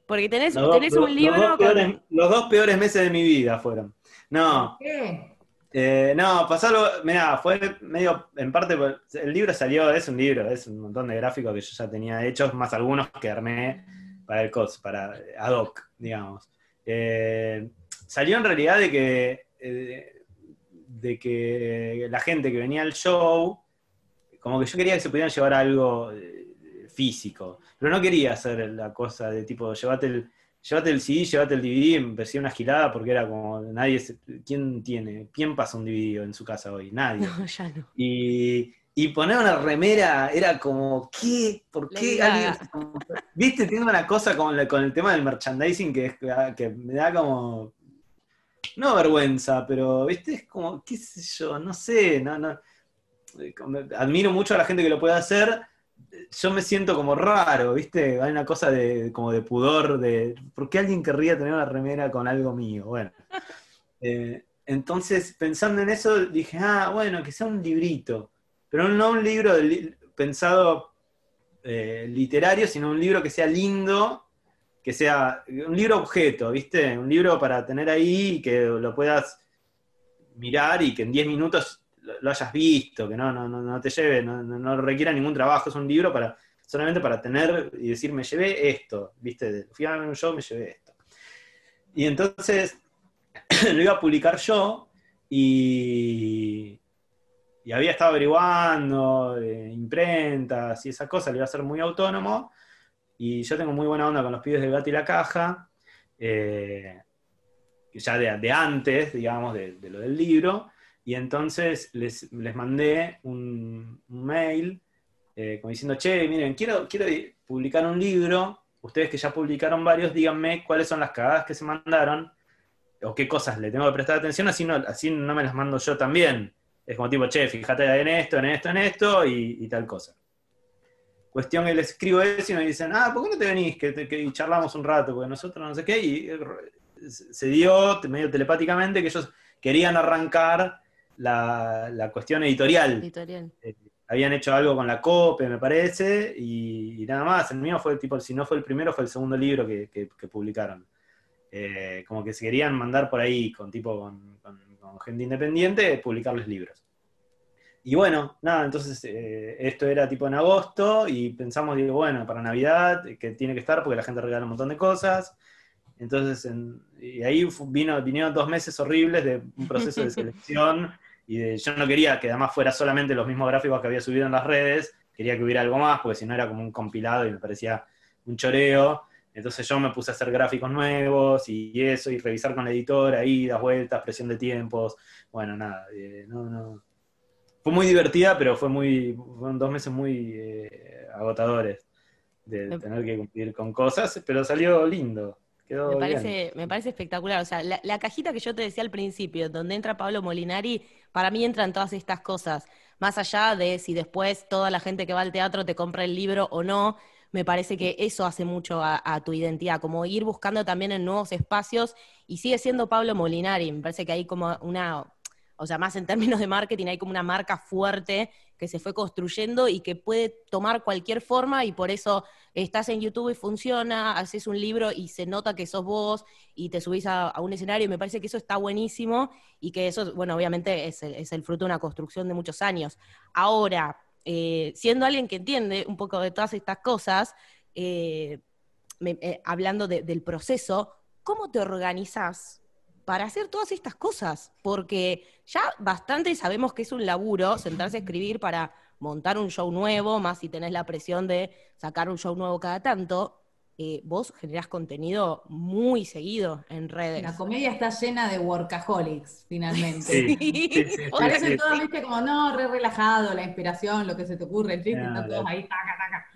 Porque tenés, tenés un libro. Los dos, peores, los dos, peores, meses de mi vida fueron. No. ¿Qué? Eh, no, pasó algo. Mirá, fue medio. En parte, el libro salió, es un libro, es un montón de gráficos que yo ya tenía hechos, más algunos que armé para el COS, para ad hoc, digamos. Eh, salió en realidad de que de que la gente que venía al show, como que yo quería que se pudieran llevar algo eh, físico, pero no quería hacer la cosa de tipo, llévate el, llévate el CD, llévate el DVD, me parecía una gilada porque era como, nadie, ¿quién tiene? ¿Quién pasa un DVD en su casa hoy? Nadie. <laughs> No, ya no. Y, poner una remera era como, ¿qué? ¿Por qué? Viste, tiene una cosa con, con el tema del merchandising que, que me da como, no vergüenza, pero, viste, es como, qué sé yo, no sé, no, no. Admiro mucho a la gente que lo puede hacer. Yo me siento como raro, ¿viste? Hay una cosa de, como de pudor, de ¿por qué alguien querría tener una remera con algo mío? Bueno. Eh, entonces, pensando en eso, dije, ah, bueno, que sea un librito, pero no un libro pensado eh, literario, sino un libro que sea lindo que sea un libro objeto, ¿viste? Un libro para tener ahí y que lo puedas mirar y que en 10 minutos lo hayas visto, que no, no, no te lleve, no, requiera ningún trabajo, es un libro para solamente para tener y decir, me llevé esto, ¿viste? Fui a un show, me llevé esto. Y entonces <clears throat> lo iba a publicar yo y, y había estado averiguando eh, imprentas y esas cosas, lo iba a hacer muy autónomo y yo tengo muy buena onda con los pibes del gato y la caja, eh, ya de, antes, digamos, de, lo del libro. Y entonces les, mandé un, mail eh, como diciendo, che, miren, quiero, quiero publicar un libro. Ustedes que ya publicaron varios, díganme cuáles son las cagadas que se mandaron o qué cosas le tengo que prestar atención, así no, así no me las mando yo también. Es como tipo, che, fíjate en esto, en esto, en esto y tal cosa. Cuestión que les escribo eso y me dicen, ah, ¿por qué no te venís? Que, charlamos un rato, porque nosotros no sé qué. Y eh, se dio medio telepáticamente que ellos querían arrancar la, cuestión editorial. Eh, habían hecho algo con la COPE, me parece, y, nada más. El mío fue tipo, si no fue el primero, fue el segundo libro que, publicaron. Eh, como que se querían mandar por ahí con tipo con, con gente independiente, publicarles libros. Y bueno, nada, entonces eh, esto era tipo en agosto y pensamos, digo, bueno, para Navidad, que tiene que estar porque la gente regala un montón de cosas. Entonces, y ahí vino, vinieron dos meses horribles de un proceso de <laughs> selección y de, yo no quería que además fuera solamente los mismos gráficos que había subido en las redes, quería que hubiera algo más, porque si no era como un compilado y me parecía un choreo. Entonces yo me puse a hacer gráficos nuevos y eso, y revisar con la editora, ahí, das vueltas, presión de tiempos. Bueno, nada, eh, no, no fue muy divertida, pero fue muy, fueron dos meses muy eh, agotadores de tener que cumplir con cosas, pero salió lindo. Me, parece, me parece espectacular. O sea, la, cajita que yo te decía al principio, donde entra Pablo Molinari, para mí entran todas estas cosas. Más allá de si después toda la gente que va al teatro te compra el libro o no, me parece que eso hace mucho a, a, tu identidad, como ir buscando también en nuevos espacios y sigue siendo Pablo Molinari, me parece que hay como una, o sea, más en términos de marketing, hay como una marca fuerte que se fue construyendo y que puede tomar cualquier forma y por eso estás en YouTube y funciona, haces un libro y se nota que sos vos y te subís a, un escenario y me parece que eso está buenísimo y que eso, bueno, obviamente es el, fruto de una construcción de muchos años. Ahora, eh, siendo alguien que entiende un poco de todas estas cosas, eh, eh, hablando del proceso, ¿cómo te organizas para hacer todas estas cosas, porque ya bastante sabemos que es un laburo sentarse a escribir para montar un show nuevo, más si tenés la presión de sacar un show nuevo cada tanto, eh, vos generás contenido muy seguido en redes. La comedia está llena de workaholics, finalmente. Sí, <laughs> sí, Parecen todos, viste, como, no, re relajado, la inspiración, lo que se te ocurre, el chiste, están todos ahí, taca, taca,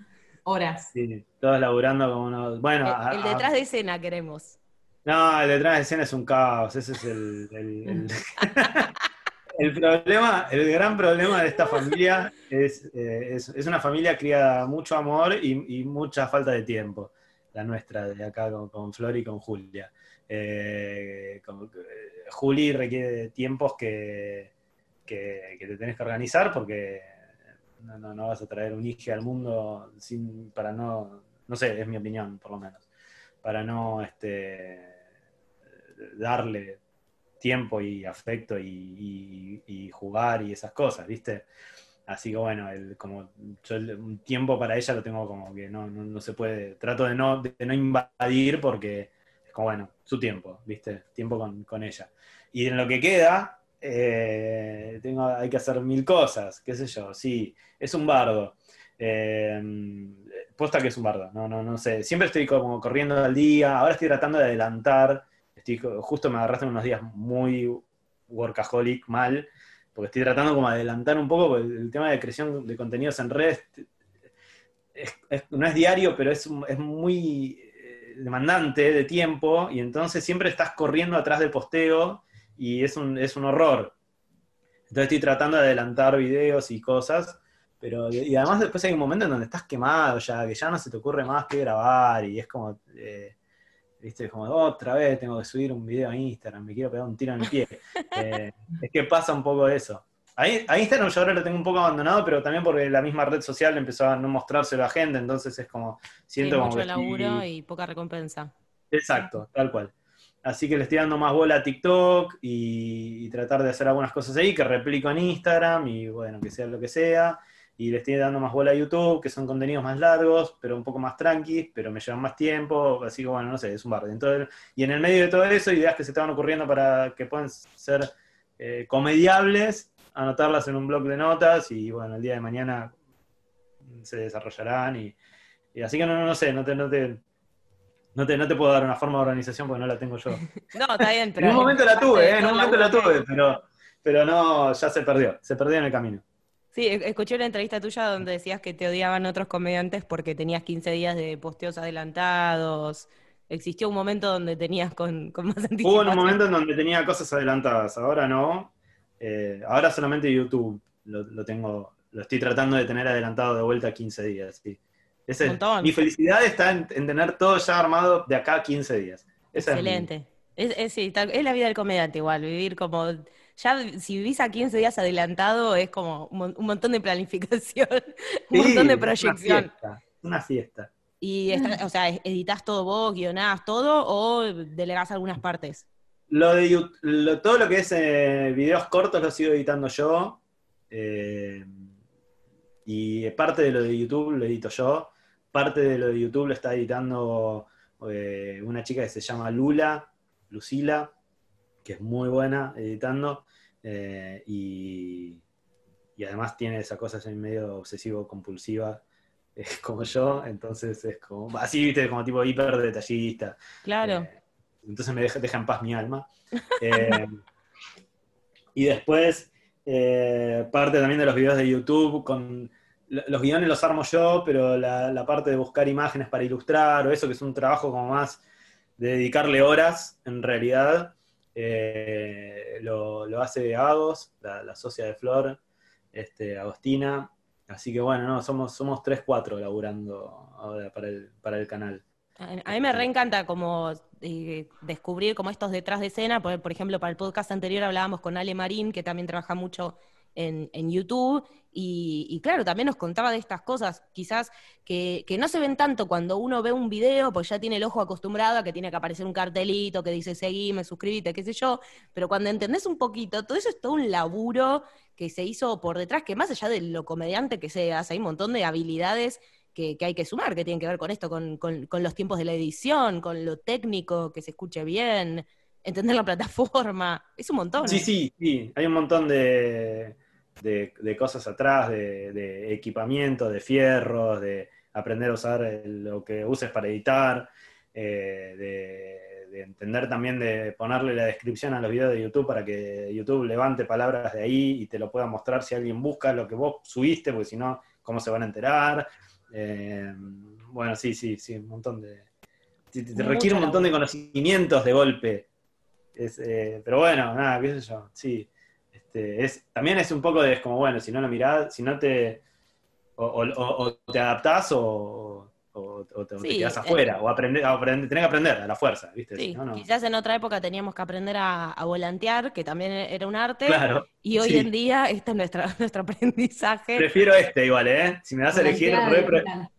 horas. Sí, todos laburando como unos... Bueno, el, detrás de escena queremos. No, el detrás de escena es un caos, ese es el... <laughs> el, problema, el gran problema de esta familia es, eh, es, una familia criada mucho amor y mucha falta de tiempo la nuestra de acá con, Flor y con Julia. Eh, Juli requiere tiempos que, que, te tenés que organizar porque no, no, vas a traer un hijo al mundo sin, para no, no sé, es mi opinión por lo menos, para no este, darle tiempo y afecto y, jugar y esas cosas, ¿viste? Así que bueno, el, como yo un tiempo para ella lo tengo como que no, no, se puede, trato de no, de no invadir porque es como bueno, su tiempo, ¿viste? Tiempo con, ella. Y en lo que queda, eh, tengo, hay que hacer mil cosas, qué sé yo, sí, es un bardo. Eh, posta que es un bardo, no, no, no sé. Siempre estoy como corriendo al día, ahora estoy tratando de adelantar, estoy, justo me agarraste unos días muy workaholic, mal, porque estoy tratando como adelantar un poco, porque el tema de creación de contenidos en redes no es diario, pero es, es muy eh, demandante de tiempo, y entonces siempre estás corriendo atrás del posteo, y es un, es un horror. Entonces estoy tratando de adelantar videos y cosas, pero y además después hay un momento en donde estás quemado ya, que ya no se te ocurre más que grabar, y es como... Eh, ¿viste? Como otra vez tengo que subir un video a Instagram, me quiero pegar un tiro en el pie. <laughs> Eh, es que pasa un poco eso. A, Instagram yo ahora lo tengo un poco abandonado, pero también porque la misma red social empezó a no mostrárselo a la gente, entonces es como, siento como mucho laburo y poca recompensa. Exacto, tal cual. Así que le estoy dando más bola a TikTok y, y, tratar de hacer algunas cosas ahí que replico en Instagram y bueno, que sea lo que sea y le estoy dando más bola a YouTube, que son contenidos más largos, pero un poco más tranquis, pero me llevan más tiempo, así que bueno, no sé, es un barrio. y en el medio de todo eso, ideas que se estaban ocurriendo para que puedan ser eh, comediables, anotarlas en un blog de notas y bueno, el día de mañana se desarrollarán y, así que no, no, sé, no te, no te, no te, no te puedo dar una forma de organización porque no la tengo yo. <laughs> No, está bien, pero... en un momento la tuve, ¿eh? en un momento la tuve, pero, pero no, ya se perdió, se perdió en el camino. Sí, escuché una entrevista tuya donde decías que te odiaban otros comediantes porque tenías 15 días de posteos adelantados. ¿Existió un momento donde tenías con, con más anticipación? <laughs> Hubo un momento en donde tenía cosas adelantadas, ahora no. Eh, ahora solamente YouTube lo, tengo, lo estoy tratando de tener adelantado de vuelta a 15 días. Sí. mi felicidad está en, tener todo ya armado de acá a 15 días. Excelente. Es, es, es la vida del comediante igual, vivir como ya si vivís a 15 días adelantado es como un, montón de planificación, <laughs> un montón de proyección. Una fiesta. Y, o sea, ¿editas todo vos, guionás todo o delegás algunas partes? Lo de todo lo que es eh, videos cortos lo sigo editando yo. Eh, y parte de lo de YouTube lo edito yo. Parte de lo de YouTube lo está editando eh, una chica que se llama Lula, Lucila, que es muy buena editando. Eh, y, además tiene esa cosa así medio obsesivo-compulsiva <laughs> como yo, entonces es como, así, viste, como tipo hiper detallista. Claro. Eh, entonces me deja, deja, en paz mi alma. <laughs> Eh, y después, parte también de los videos de YouTube, con los guiones los armo yo, pero la, la, parte de buscar imágenes para ilustrar o eso, que es un trabajo como más de dedicarle horas, en realidad, eh, lo, hace Agos, la, socia de Flor, este, Agostina. Así que bueno, no, somos, somos 3-4 laburando ahora para el, para el canal. A mí me reencanta como eh, descubrir como estos detrás de escena, por, por, ejemplo, para el podcast anterior hablábamos con Ale Marín, que también trabaja mucho en, YouTube. Y, claro, también nos contaba de estas cosas, quizás que, no se ven tanto cuando uno ve un video, pues ya tiene el ojo acostumbrado a que tiene que aparecer un cartelito que dice seguime, suscríbete, qué sé yo, pero cuando entendés un poquito, todo eso es todo un laburo que se hizo por detrás, que más allá de lo comediante que seas, hay un montón de habilidades que, hay que sumar, que tienen que ver con esto, con, con, los tiempos de la edición, con lo técnico, que se escuche bien. entender la <laughs> plataforma. Es un montón. Sí, sí, sí. Hay un montón de, de, cosas atrás, de, equipamiento, de fierros, de aprender a usar lo que uses para editar, eh, de, entender también de ponerle la descripción a los videos de YouTube para que YouTube levante palabras de ahí y te lo pueda mostrar si alguien busca lo que vos subiste, porque si no, ¿cómo se van a enterar? Eh, bueno, sí, sí, sí, un montón de... Te, requiere un montón de conocimientos de golpe. Eh, pero bueno, nada, qué sé yo, sí. Este, es, también es un poco de, como, bueno, si no lo mirás, si no te, o, te adaptás o, o, te, quedas eh, afuera, o aprender, aprender, tenés que aprender a la fuerza, ¿viste? Sí, quizás en otra época teníamos que aprender a, volantear, que también era un arte, y hoy en día este es nuestra, <laughs> nuestro aprendizaje. Prefiero este igual, ¿eh? Si me das a elegir,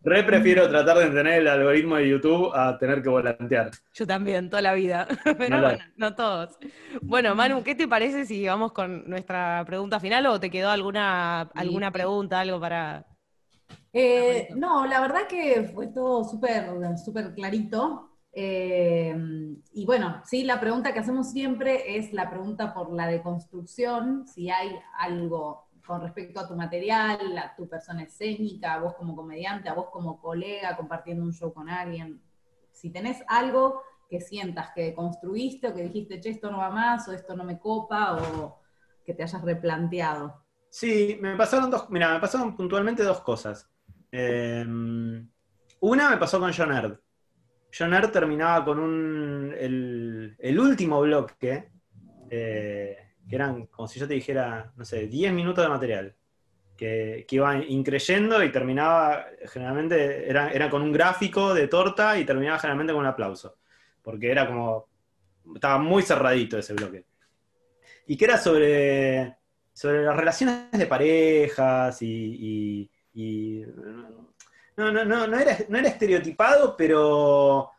re, prefiero tratar de entender el algoritmo de YouTube a tener que volantear. Yo también, toda la vida, <laughs> pero no, bueno, no todos. Bueno, Manu, ¿qué te parece si vamos con nuestra pregunta final o te quedó alguna, alguna pregunta, algo para... Eh, no, la verdad que fue todo súper súper clarito. Eh, y bueno, sí, la pregunta que hacemos siempre es la pregunta por la deconstrucción, si hay algo con respecto a tu material, a tu persona escénica, a vos como comediante, a vos como colega compartiendo un show con alguien. Si tenés algo que sientas que construiste o que dijiste, che, esto no va más, o esto no me copa, o que te hayas replanteado. Sí, me pasaron dos, mira, me pasaron puntualmente dos cosas. Em, una me pasó con John Erd. John Erd terminaba con un, el, último bloque, eh, que eran, como si yo te dijera, no sé, 10 minutos de material, que, iba increyendo y terminaba, generalmente, era, era con un gráfico de torta y terminaba generalmente con un aplauso, porque era como, estaba muy cerradito ese bloque. Y que era sobre, sobre las relaciones de parejas y y no, no, no, no, era, no era estereotipado, pero,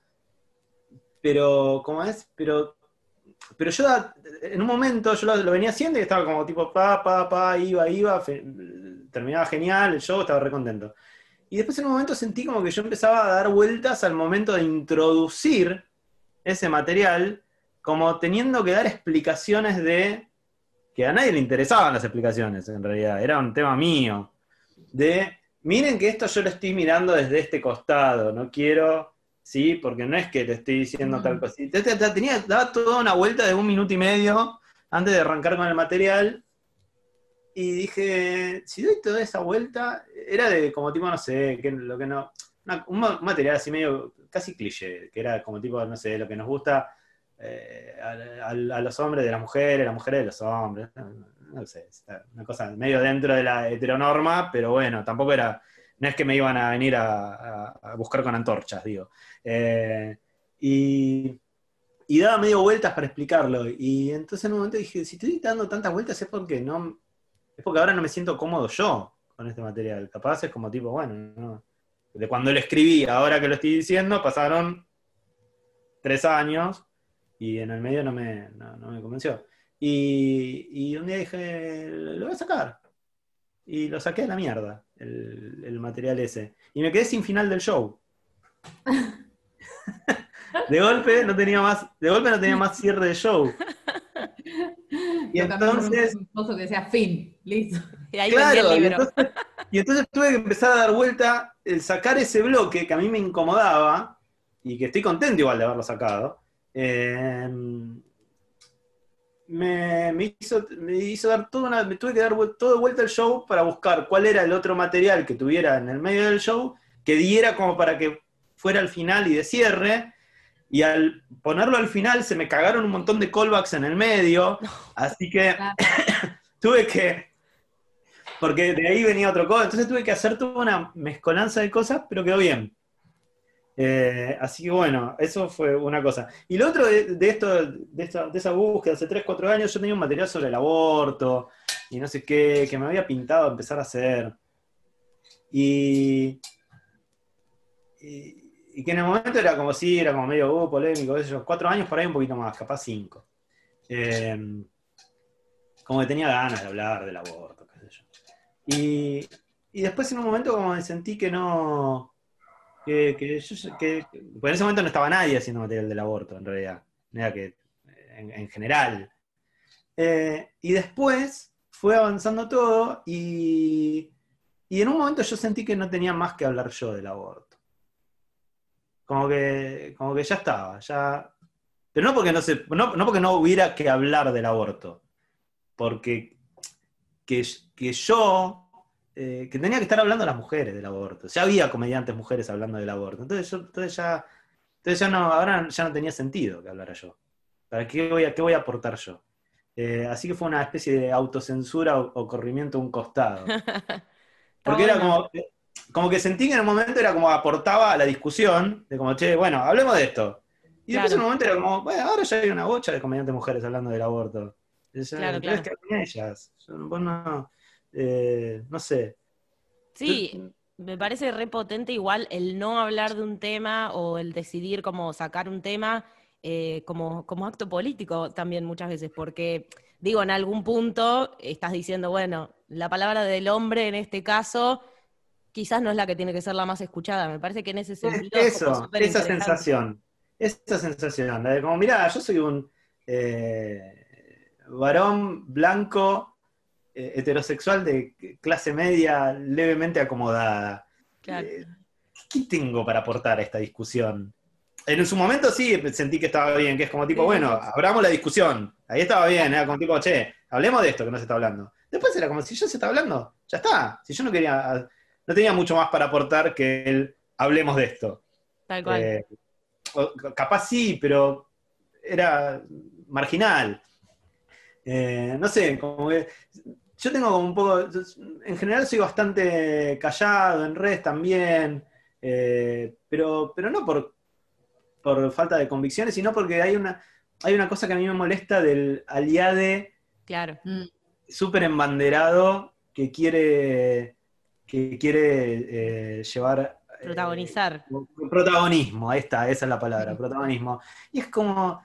pero, ¿cómo es? Pero, pero yo en un momento yo lo, venía haciendo y estaba como tipo, pa, pa, pa, iba, iba, terminaba genial, el show estaba re contento. Y después en un momento sentí como que yo empezaba a dar vueltas al momento de introducir ese material, como teniendo que dar explicaciones de que a nadie le interesaban las explicaciones, en realidad, era un tema mío de, miren que esto yo lo estoy mirando desde este costado, no quiero, ¿sí? Porque no es que te estoy diciendo tal cosa. Tenía, daba toda una vuelta de un minuto y medio antes de arrancar con el material. Y dije, si doy toda esa vuelta, era de como tipo, no sé, que, lo que no. un material así medio casi cliché, que era como tipo, no sé, lo que nos gusta eh, a, los hombres de las mujeres, las mujeres de los hombres no sé, una cosa medio dentro de la heteronorma, pero bueno, tampoco era, no es que me iban a venir a, buscar con antorchas, digo. Eh, y, daba medio vueltas para explicarlo. Y entonces en un momento dije, si estoy dando tantas vueltas es porque no, es porque ahora no me siento cómodo yo con este material. Capaz es como tipo, bueno, de cuando lo escribí, ahora que lo estoy diciendo, pasaron tres años y en el medio no me, no me convenció. Y, un día dije, lo voy a sacar. Y lo saqué a la mierda, el, material ese. Y me quedé sin final del show. <laughs> de golpe no tenía más, de golpe no tenía más cierre de show. <laughs> Y entonces. Un que decía fin, listo. Y ahí claro, y entonces, y entonces tuve que empezar a dar vuelta, el sacar ese bloque que a mí me incomodaba, y que estoy contento igual de haberlo sacado. Eh, me, hizo, me hizo dar toda una, me tuve que dar todo de vuelta al show para buscar cuál era el otro material que tuviera en el medio del show, que diera como para que fuera al final y de cierre, y al ponerlo al final se me cagaron un montón de callbacks en el medio, así que <coughs> tuve que, porque de ahí venía otro cosa, entonces tuve que hacer toda una mezcolanza de cosas, pero quedó bien. Eh, así que bueno, eso fue una cosa. Y lo otro de, esto, de, esa búsqueda, hace 3, 4 años yo tenía un material sobre el aborto y no sé qué, que me había pintado empezar a hacer. Y, que en el momento era como si, era como medio uh, polémico, eso, cuatro años por ahí un poquito más, capaz cinco. Eh, como que tenía ganas de hablar del aborto, qué sé yo. Y, y después en un momento como me sentí que no que, que, en ese momento no estaba nadie haciendo material del aborto, en realidad. que, en, general. Eh, y después fue avanzando todo y, en un momento yo sentí que no tenía más que hablar yo del aborto. Como que, como que ya estaba, ya... Pero no porque no, se, no, porque no hubiera que hablar del aborto, porque que, que yo eh, que tenía que estar hablando las mujeres del aborto. Ya había comediantes mujeres hablando del aborto. Entonces, yo, entonces ya, entonces ya no, ahora ya no tenía sentido que hablara yo. ¿Para qué voy a, qué voy a aportar yo? Eh, así que fue una especie de autocensura o, corrimiento a un costado. <laughs> Porque era como, como que sentí que en un momento era como aportaba a la discusión, de como, che, bueno, hablemos de esto. Y después en un momento era como, bueno, ahora ya hay una bocha de comediantes mujeres hablando del aborto. claro, claro. que ellas. vos no, eh, no sé. Sí, me parece repotente igual el no hablar de un tema o el decidir cómo sacar un tema eh, como, como acto político también muchas veces, porque digo, en algún punto estás diciendo, bueno, la palabra del hombre en este caso quizás no es la que tiene que ser la más escuchada. Me parece que en ese sentido. Eso, esa sensación. Esa sensación. De como, mirá, yo soy un eh, varón blanco eh, heterosexual de clase media levemente acomodada. Eh, ¿Qué tengo para aportar a esta discusión? En su momento sí sentí que estaba bien, que es como tipo, bueno, abramos la discusión. Ahí estaba bien, era como tipo, che, hablemos de esto que no se está hablando. Después era como, si yo se está hablando, ya está. Si yo no quería, no tenía mucho más para aportar que el hablemos de esto. Tal cual. Eh, capaz sí, pero era marginal. no sé, como que yo tengo como un poco, en general soy bastante callado, en redes también, eh, pero, pero no por, por falta de convicciones, sino porque hay una, hay una cosa que a mí me molesta del aliade claro. Mm. súper embanderado que quiere, que quiere eh, llevar... Eh, Protagonizar. protagonismo, ahí está, esa es la palabra, protagonismo. Y es como,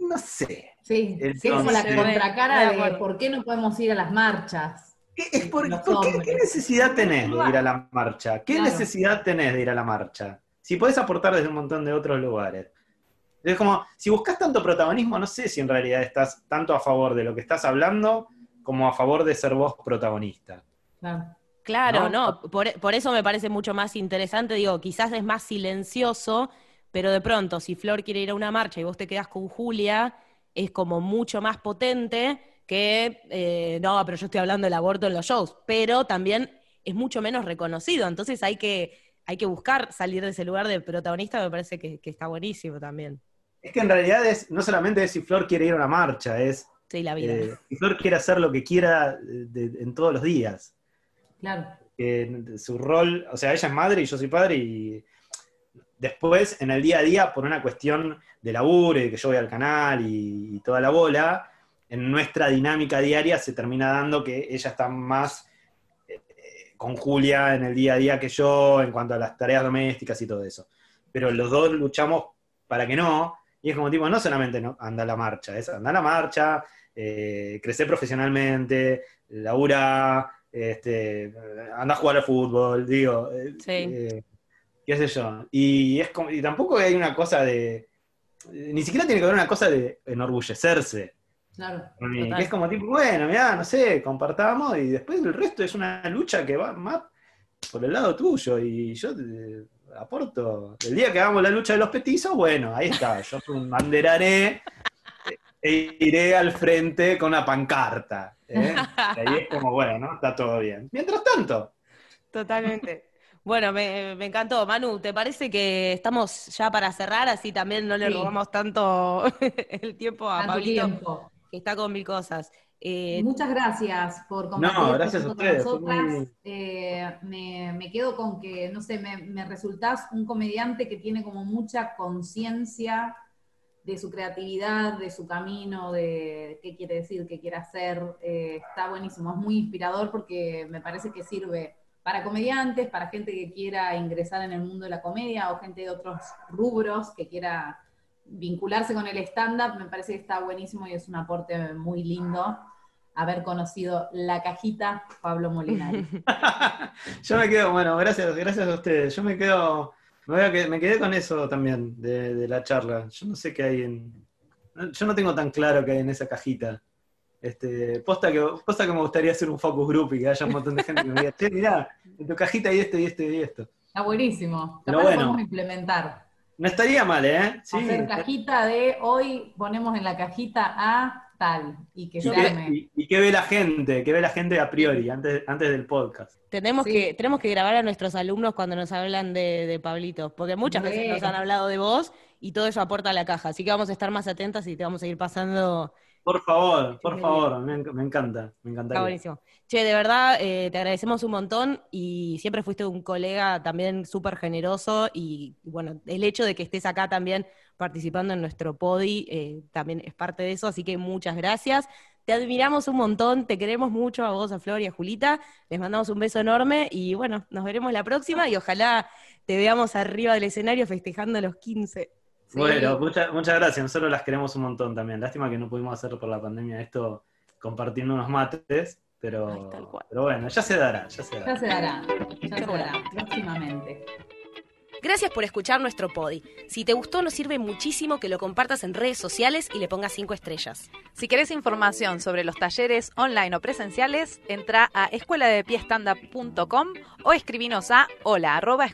no sé, Sí, es como la contracara de por qué no podemos ir a las marchas. ¿Qué, por, qué, necesidad tenés de ir a la marcha? ¿Qué necesidad tenés de ir a la marcha? Si podés aportar desde un montón de otros lugares. Es como, si buscas tanto protagonismo, no sé si en realidad estás tanto a favor de lo que estás hablando como a favor de ser vos protagonista. Claro. ¿no? Por, por, eso me parece mucho más interesante, digo, quizás es más silencioso, pero de pronto, si Flor quiere ir a una marcha y vos te quedás con Julia, es como mucho más potente que, eh, no, pero yo estoy hablando del aborto en los shows, pero también es mucho menos reconocido, entonces hay que, hay que buscar salir de ese lugar de protagonista, me parece que, está buenísimo también. Es que en realidad es, no solamente es si Flor quiere ir a una marcha, es sí, la vida. Eh, si Flor quiere hacer lo que quiera en todos los días. Claro. su rol, o sea, ella es madre y yo soy padre y Después, en el día a día, por una cuestión de laburo y que yo voy al canal y, toda la bola, en nuestra dinámica diaria se termina dando que ella está más eh, con Julia en el día a día que yo en cuanto a las tareas domésticas y todo eso. Pero los dos luchamos para que no, y es como tipo, no solamente no, anda la marcha, es anda la marcha, eh, crecer profesionalmente, labura, este, anda a jugar al fútbol, digo. Eh, sí. Eh, qué sé yo. Y, es como, y tampoco hay una cosa de. Ni siquiera tiene que haber una cosa de enorgullecerse. Claro. es como tipo, bueno, mira, no sé, compartamos y después el resto es una lucha que va más por el lado tuyo y yo aporto. El día que hagamos la lucha de los petizos, bueno, ahí está, yo banderaré e iré al frente con una pancarta. ¿eh? Y ahí es como, bueno, ¿no? Está todo bien. Mientras tanto. Totalmente. Bueno, me, encantó. Manu, ¿te parece que estamos ya para cerrar? Así también no le robamos tanto <laughs> el tiempo a Pablito, que está con mil cosas. Eh, Muchas gracias por compartir no, gracias a ustedes, con nosotras. Eh, me, quedo con que, no sé, me, resultás un comediante que tiene como mucha conciencia de su creatividad, de su camino, de qué quiere decir, qué quiere hacer. Eh, está buenísimo, es muy inspirador porque me parece que sirve para comediantes, para gente que quiera ingresar en el mundo de la comedia o gente de otros rubros que quiera vincularse con el stand-up, me parece que está buenísimo y es un aporte muy lindo haber conocido la cajita Pablo Molinari. <laughs> Yo me quedo, bueno, gracias, gracias a ustedes. Yo me quedo, me, quedé con eso también de, la charla. Yo no sé qué hay en, yo no tengo tan claro que hay en esa cajita. Este, posta que, posta que me gustaría hacer un focus group y que haya un montón de gente que me diga, che, mirá, en tu cajita hay esto y esto y esto. Está buenísimo. Pero bueno. podemos implementar. No estaría mal, ¿eh? Sí. Hacer cajita de hoy ponemos en la cajita a tal y que y se Y, qué ve la gente, qué ve la gente a priori, antes, antes del podcast. Tenemos, que, tenemos que grabar a nuestros alumnos cuando nos hablan de, de Pablito, porque muchas veces nos han hablado de vos y todo eso aporta a la caja. Así que vamos a estar más atentas y te vamos a ir pasando por favor, por favor, me, encanta, me encanta. Está buenísimo. Che, de verdad, eh, te agradecemos un montón y siempre fuiste un colega también súper generoso y bueno, el hecho de que estés acá también participando en nuestro podi eh, también es parte de eso, así que muchas gracias. Te admiramos un montón, te queremos mucho a vos, a Flor y a Julita. Les mandamos un beso enorme y bueno, nos veremos la próxima y ojalá te veamos arriba del escenario festejando los 15. Bueno, muchas, muchas gracias. Nosotros las queremos un montón también. Lástima que no pudimos hacer por la pandemia esto compartiendo unos mates, pero, pero bueno, ya se dará, ya se dará. Ya se dará, ya se dará, próximamente. Gracias por escuchar nuestro podi. Si te gustó, nos sirve muchísimo que lo compartas en redes sociales y le pongas cinco estrellas. Si querés información sobre los talleres online o presenciales, entra a escueladepiestanda.com o escribinos a hola arroba.